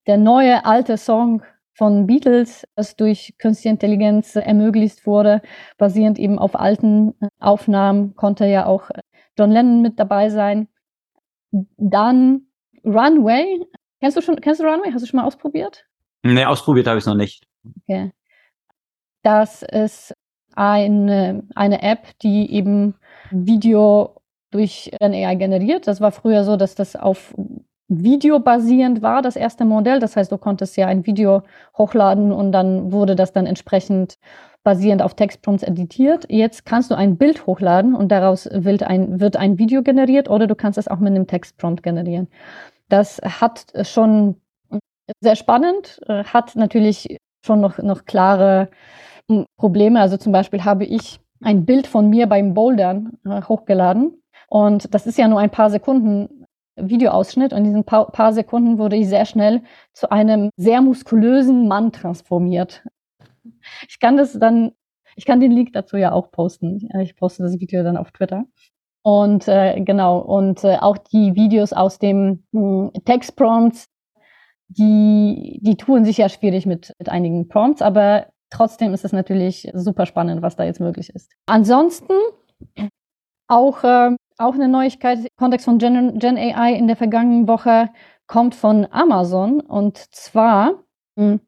der neue alte Song von Beatles, das durch künstliche Intelligenz ermöglicht wurde, basierend eben auf alten äh, Aufnahmen, konnte ja auch John Lennon mit dabei sein. Dann Runway. Kennst du schon, kennst du Runway? Hast du schon mal ausprobiert? Nee, ausprobiert habe ich es noch nicht. Okay. Das ist eine, eine App, die eben Video durch ein AI generiert. Das war früher so, dass das auf Video basierend war, das erste Modell. Das heißt, du konntest ja ein Video hochladen und dann wurde das dann entsprechend basierend auf Textprompts editiert. Jetzt kannst du ein Bild hochladen und daraus wird ein, wird ein Video generiert oder du kannst es auch mit einem Textprompt generieren. Das hat schon sehr spannend, hat natürlich schon noch, noch klare hm, Probleme. Also zum Beispiel habe ich ein Bild von mir beim Bouldern äh, hochgeladen und das ist ja nur ein paar Sekunden Videoausschnitt und in diesen paar, paar Sekunden wurde ich sehr schnell zu einem sehr muskulösen Mann transformiert. Ich kann das dann, ich kann den Link dazu ja auch posten. Ich poste das Video dann auf Twitter. Und äh, genau, und äh, auch die Videos aus dem hm, Textprompts, die, die tun sich ja schwierig mit, mit einigen Prompts, aber trotzdem ist es natürlich super spannend, was da jetzt möglich ist. Ansonsten auch, äh, auch eine Neuigkeit im Kontext von Gen, Gen AI in der vergangenen Woche kommt von Amazon und zwar hm,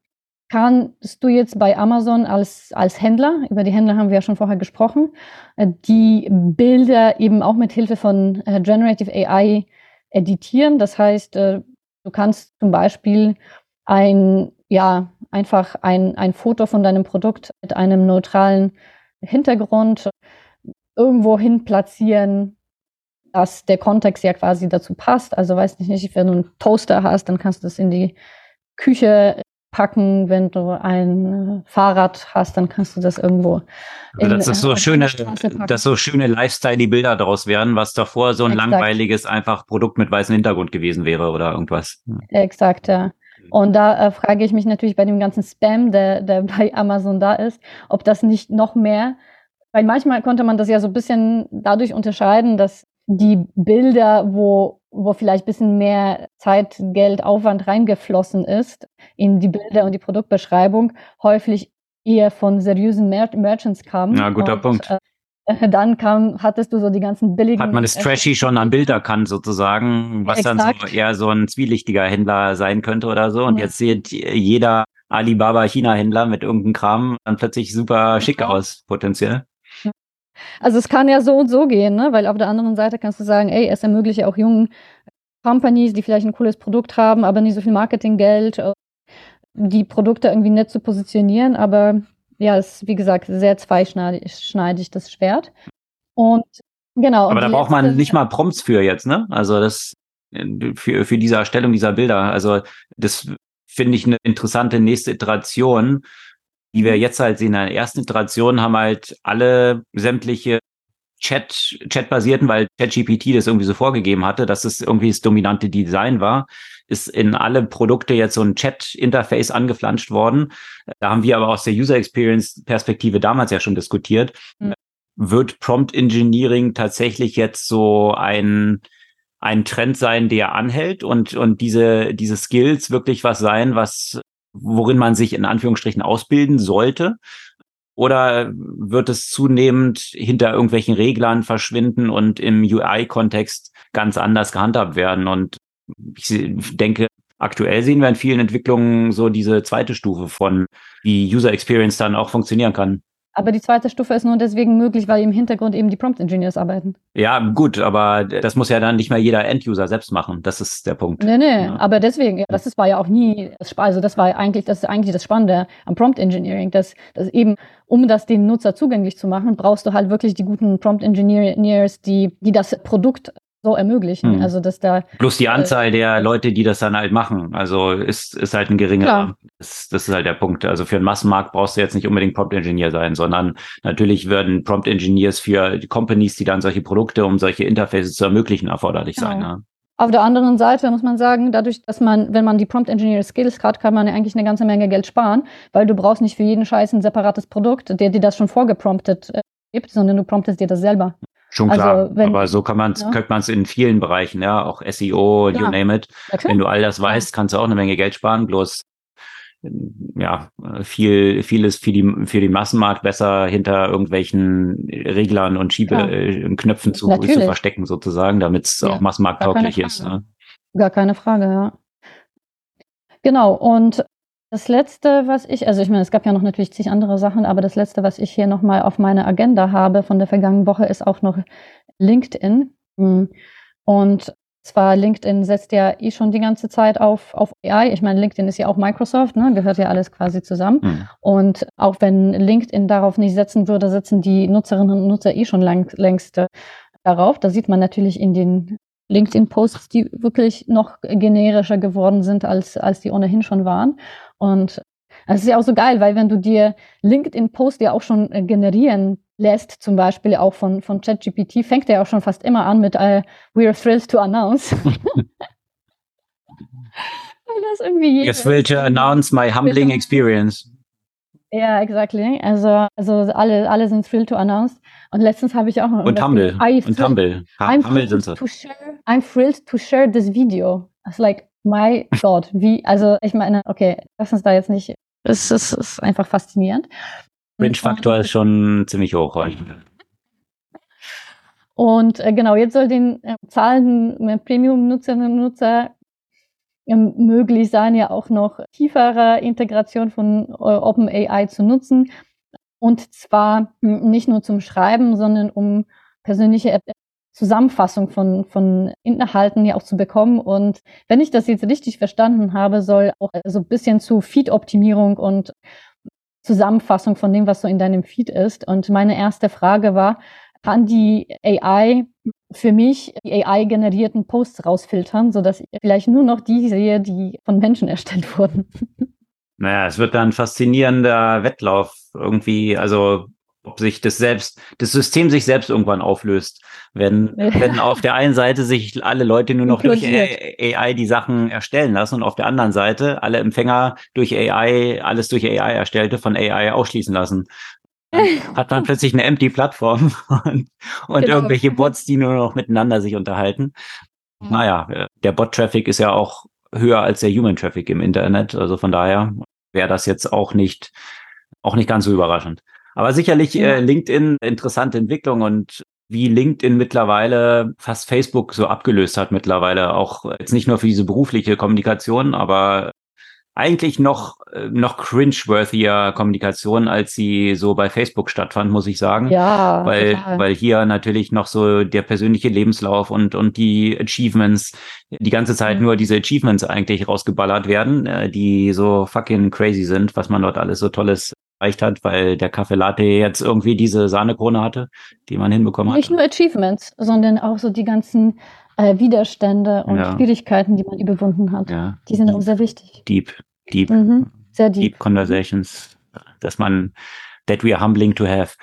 kannst du jetzt bei Amazon als, als Händler, über die Händler haben wir ja schon vorher gesprochen, äh, die Bilder eben auch mit Hilfe von äh, Generative AI editieren. Das heißt, äh, du kannst zum Beispiel ein, ja, einfach ein, ein Foto von deinem Produkt mit einem neutralen Hintergrund irgendwo hin platzieren, dass der Kontext ja quasi dazu passt. Also weiß ich nicht, wenn du einen Toaster hast, dann kannst du das in die Küche packen. Wenn du ein Fahrrad hast, dann kannst du das irgendwo. Also das ist so schöne, dass so schöne Lifestyle die Bilder daraus werden, was davor so ein Exakt. langweiliges einfach Produkt mit weißem Hintergrund gewesen wäre oder irgendwas. Exakt, ja. Und da äh, frage ich mich natürlich bei dem ganzen Spam, der, der *laughs* bei Amazon da ist, ob das nicht noch mehr, weil manchmal konnte man das ja so ein bisschen dadurch unterscheiden, dass die Bilder, wo, wo vielleicht ein bisschen mehr Zeit, Geld, Aufwand reingeflossen ist in die Bilder und die Produktbeschreibung, häufig eher von seriösen Mer Merchants kamen. Ja, guter und, Punkt. Äh, *laughs* dann kam, hattest du so die ganzen billigen. Hat man das Trashy schon am Bild erkannt, sozusagen, was Exakt. dann so eher so ein zwielichtiger Händler sein könnte oder so. Und ja. jetzt sieht jeder Alibaba-China-Händler mit irgendeinem Kram dann plötzlich super schick aus, potenziell. Also es kann ja so und so gehen, ne? weil auf der anderen Seite kannst du sagen, ey, es ermöglicht ja auch jungen Companies, die vielleicht ein cooles Produkt haben, aber nicht so viel Marketinggeld, äh, die Produkte irgendwie nett zu positionieren. Aber ja, es ist wie gesagt sehr zweischneidig das Schwert. Und genau. Aber da braucht man nicht mal Prompts für jetzt, ne? Also das für, für diese Erstellung dieser Bilder. Also das finde ich eine interessante nächste Iteration, die wir jetzt halt sehen. In der ersten Iteration haben halt alle sämtliche Chat, Chat-basierten, weil ChatGPT das irgendwie so vorgegeben hatte, dass es irgendwie das dominante Design war, ist in alle Produkte jetzt so ein Chat-Interface angeflanscht worden. Da haben wir aber aus der User Experience-Perspektive damals ja schon diskutiert. Mhm. Wird Prompt Engineering tatsächlich jetzt so ein, ein Trend sein, der anhält und, und diese, diese Skills wirklich was sein, was worin man sich in Anführungsstrichen ausbilden sollte? Oder wird es zunehmend hinter irgendwelchen Reglern verschwinden und im UI-Kontext ganz anders gehandhabt werden? Und ich denke, aktuell sehen wir in vielen Entwicklungen so diese zweite Stufe von, wie User Experience dann auch funktionieren kann. Aber die zweite Stufe ist nur deswegen möglich, weil im Hintergrund eben die Prompt Engineers arbeiten. Ja, gut, aber das muss ja dann nicht mehr jeder End-User selbst machen. Das ist der Punkt. Nee, nee, ja. aber deswegen, ja, das ist, war ja auch nie, also das war eigentlich, das ist eigentlich das Spannende am Prompt Engineering, dass, dass eben, um das den Nutzer zugänglich zu machen, brauchst du halt wirklich die guten Prompt Engineers, die, die das Produkt so ermöglichen. Hm. Also dass da plus die äh, Anzahl äh, der Leute, die das dann halt machen, also ist ist halt ein geringerer. Das, das, ist halt der Punkt. Also für einen Massenmarkt brauchst du jetzt nicht unbedingt Prompt Engineer sein, sondern natürlich würden Prompt Engineers für die Companies, die dann solche Produkte, um solche Interfaces zu ermöglichen, erforderlich genau. sein. Ne? Auf der anderen Seite muss man sagen, dadurch, dass man, wenn man die Prompt Engineer Skills hat, kann man ja eigentlich eine ganze Menge Geld sparen, weil du brauchst nicht für jeden Scheiß ein separates Produkt, der dir das schon vorgepromptet äh, gibt, sondern du promptest dir das selber. Schon klar, also, wenn, aber so kann man's, ja. könnte man es in vielen Bereichen, ja, auch SEO, ja. you name it. Okay. Wenn du all das weißt, kannst du auch eine Menge Geld sparen, bloß ja, viel, vieles für die, für den Massenmarkt besser hinter irgendwelchen Reglern und Schiebe, ja. äh, Knöpfen zu, zu, verstecken sozusagen, damit es ja. auch massenmarkttauglich ist. Ne? Gar keine Frage, ja. Genau, und das letzte, was ich, also ich meine, es gab ja noch natürlich zig andere Sachen, aber das letzte, was ich hier nochmal auf meiner Agenda habe von der vergangenen Woche, ist auch noch LinkedIn. Hm. Und zwar LinkedIn setzt ja eh schon die ganze Zeit auf, auf AI. Ich meine, LinkedIn ist ja auch Microsoft, ne? gehört ja alles quasi zusammen. Mhm. Und auch wenn LinkedIn darauf nicht setzen würde, setzen die Nutzerinnen und Nutzer eh schon lang, längst äh, darauf. Da sieht man natürlich in den LinkedIn-Posts, die wirklich noch generischer geworden sind, als, als die ohnehin schon waren. Und es ist ja auch so geil, weil wenn du dir LinkedIn-Post ja auch schon äh, generieren lässt, zum Beispiel auch von, von ChatGPT, fängt er auch schon fast immer an mit uh, We are thrilled to announce. *laughs* das irgendwie You're thrilled to announce my humbling experience. Ja, exactly. Also, also alle, alle sind thrilled to announce. Und letztens habe ich auch noch. Und humble. Und humble. I'm humble sind sie. I'm thrilled to share this video. It's like, my God, wie, also ich meine, okay, lass uns da jetzt nicht, es ist, ist einfach faszinierend. Cringe-Faktor ist schon ziemlich hoch heute. Und äh, genau, jetzt soll den äh, zahlenden äh, Premium-Nutzerinnen und Nutzer ähm, möglich sein, ja auch noch tiefere Integration von äh, OpenAI zu nutzen. Und zwar hm, nicht nur zum Schreiben, sondern um persönliche Zusammenfassung von, von Inhalten ja auch zu bekommen. Und wenn ich das jetzt richtig verstanden habe, soll auch so ein bisschen zu Feed-Optimierung und Zusammenfassung von dem, was so in deinem Feed ist. Und meine erste Frage war, kann die AI für mich die AI-generierten Posts rausfiltern, sodass ich vielleicht nur noch die sehe, die von Menschen erstellt *laughs* wurden? Naja, es wird dann faszinierender Wettlauf irgendwie. Also ob sich das selbst, das System sich selbst irgendwann auflöst. Wenn, *laughs* wenn auf der einen Seite sich alle Leute nur noch durch AI die Sachen erstellen lassen und auf der anderen Seite alle Empfänger durch AI, alles durch AI erstellte von AI ausschließen lassen. Dann *laughs* hat man plötzlich eine empty Plattform *laughs* und, und genau. irgendwelche Bots, die nur noch miteinander sich unterhalten. Ja. Naja, der Bot-Traffic ist ja auch höher als der Human-Traffic im Internet. Also von daher wäre das jetzt auch nicht, auch nicht ganz so überraschend. Aber sicherlich äh, LinkedIn interessante Entwicklung und wie LinkedIn mittlerweile fast Facebook so abgelöst hat mittlerweile auch jetzt nicht nur für diese berufliche Kommunikation, aber eigentlich noch äh, noch cringe-worthier Kommunikation, als sie so bei Facebook stattfand, muss ich sagen. Ja. Weil, total. weil hier natürlich noch so der persönliche Lebenslauf und, und die Achievements, die ganze Zeit mhm. nur diese Achievements eigentlich rausgeballert werden, äh, die so fucking crazy sind, was man dort alles so tolles erreicht hat, weil der Kaffee Latte jetzt irgendwie diese Sahnekrone hatte, die man hinbekommen hat. Nicht nur Achievements, sondern auch so die ganzen äh, Widerstände und ja. Schwierigkeiten, die man überwunden hat. Ja. Die sind auch sehr wichtig. Deep, deep, mhm. sehr deep. deep Conversations, dass man, that we are humbling to have.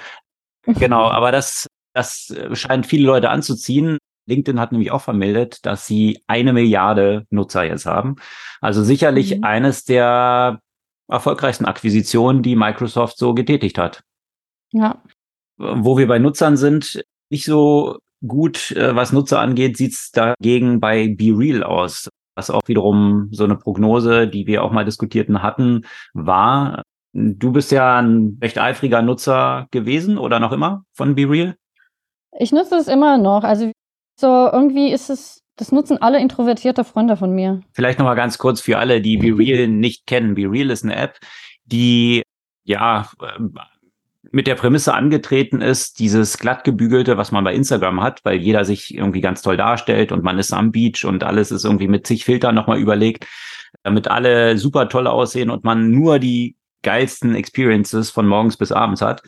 Genau, *laughs* aber das, das scheint viele Leute anzuziehen. LinkedIn hat nämlich auch vermeldet, dass sie eine Milliarde Nutzer jetzt haben. Also sicherlich mhm. eines der erfolgreichsten Akquisitionen, die Microsoft so getätigt hat. Ja. Wo wir bei Nutzern sind, nicht so gut, äh, was Nutzer angeht, sieht's dagegen bei BeReal aus. Was auch wiederum so eine Prognose, die wir auch mal diskutierten hatten, war. Du bist ja ein recht eifriger Nutzer gewesen oder noch immer von BeReal? Ich nutze es immer noch. Also so irgendwie ist es das nutzen alle introvertierte Freunde von mir. Vielleicht nochmal ganz kurz für alle, die BeReal nicht kennen. BeReal ist eine App, die ja mit der Prämisse angetreten ist, dieses glattgebügelte, was man bei Instagram hat, weil jeder sich irgendwie ganz toll darstellt und man ist am Beach und alles ist irgendwie mit zig Filtern nochmal überlegt, damit alle super toll aussehen und man nur die geilsten Experiences von morgens bis abends hat.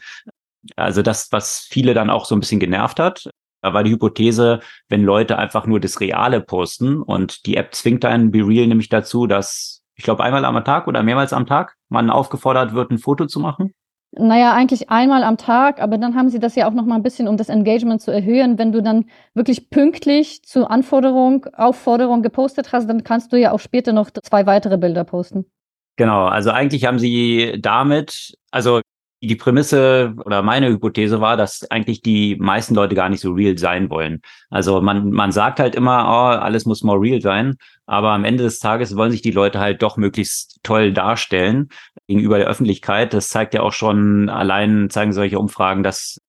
Also das, was viele dann auch so ein bisschen genervt hat. Da war die Hypothese, wenn Leute einfach nur das Reale posten und die App zwingt einen BeReal nämlich dazu, dass ich glaube einmal am Tag oder mehrmals am Tag man aufgefordert wird, ein Foto zu machen. Naja, eigentlich einmal am Tag, aber dann haben sie das ja auch noch mal ein bisschen, um das Engagement zu erhöhen. Wenn du dann wirklich pünktlich zu Anforderung, Aufforderung gepostet hast, dann kannst du ja auch später noch zwei weitere Bilder posten. Genau, also eigentlich haben sie damit, also die Prämisse oder meine Hypothese war, dass eigentlich die meisten Leute gar nicht so real sein wollen. Also man, man sagt halt immer, oh, alles muss more real sein, aber am Ende des Tages wollen sich die Leute halt doch möglichst toll darstellen gegenüber der Öffentlichkeit. Das zeigt ja auch schon allein, zeigen solche Umfragen, dass,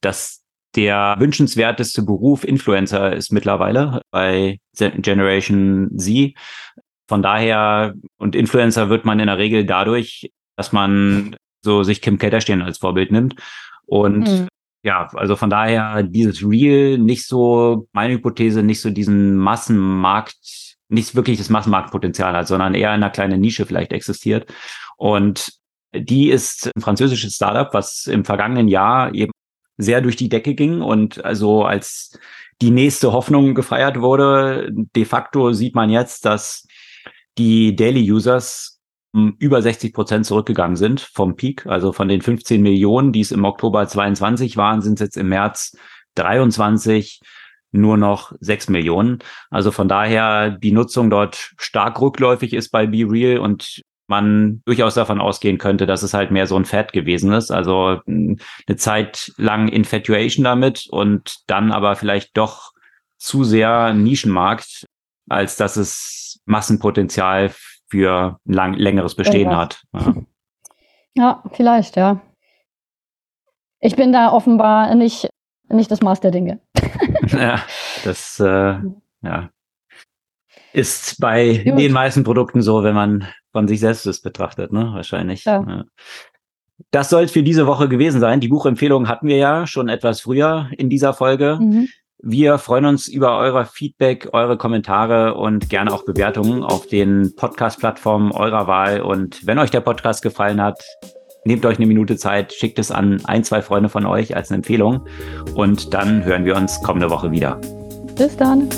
dass der wünschenswerteste Beruf Influencer ist mittlerweile bei Generation Z. Von daher, und Influencer wird man in der Regel dadurch, dass man so sich Kim Kardashian als Vorbild nimmt. Und mhm. ja, also von daher dieses Real nicht so, meine Hypothese, nicht so diesen Massenmarkt, nicht wirklich das Massenmarktpotenzial hat, sondern eher in einer kleinen Nische vielleicht existiert. Und die ist ein französisches Startup, was im vergangenen Jahr eben sehr durch die Decke ging und also als die nächste Hoffnung gefeiert wurde. De facto sieht man jetzt, dass die Daily Users über 60 Prozent zurückgegangen sind vom Peak. Also von den 15 Millionen, die es im Oktober 22 waren, sind es jetzt im März 23 nur noch 6 Millionen. Also von daher die Nutzung dort stark rückläufig ist bei Be Real und man durchaus davon ausgehen könnte, dass es halt mehr so ein Fad gewesen ist. Also eine Zeit lang Infatuation damit und dann aber vielleicht doch zu sehr Nischenmarkt, als dass es Massenpotenzial für lang, längeres Bestehen ja. hat. Ja. *laughs* ja, vielleicht, ja. Ich bin da offenbar nicht, nicht das Maß der Dinge. *laughs* ja, das äh, ja, ist bei Gut. den meisten Produkten so, wenn man von sich selbst das betrachtet, ne? Wahrscheinlich. Ja. ja. Das soll es für diese Woche gewesen sein. Die Buchempfehlung hatten wir ja schon etwas früher in dieser Folge. Mhm. Wir freuen uns über euer Feedback, eure Kommentare und gerne auch Bewertungen auf den Podcast-Plattformen eurer Wahl. Und wenn euch der Podcast gefallen hat, nehmt euch eine Minute Zeit, schickt es an ein, zwei Freunde von euch als eine Empfehlung und dann hören wir uns kommende Woche wieder. Bis dann.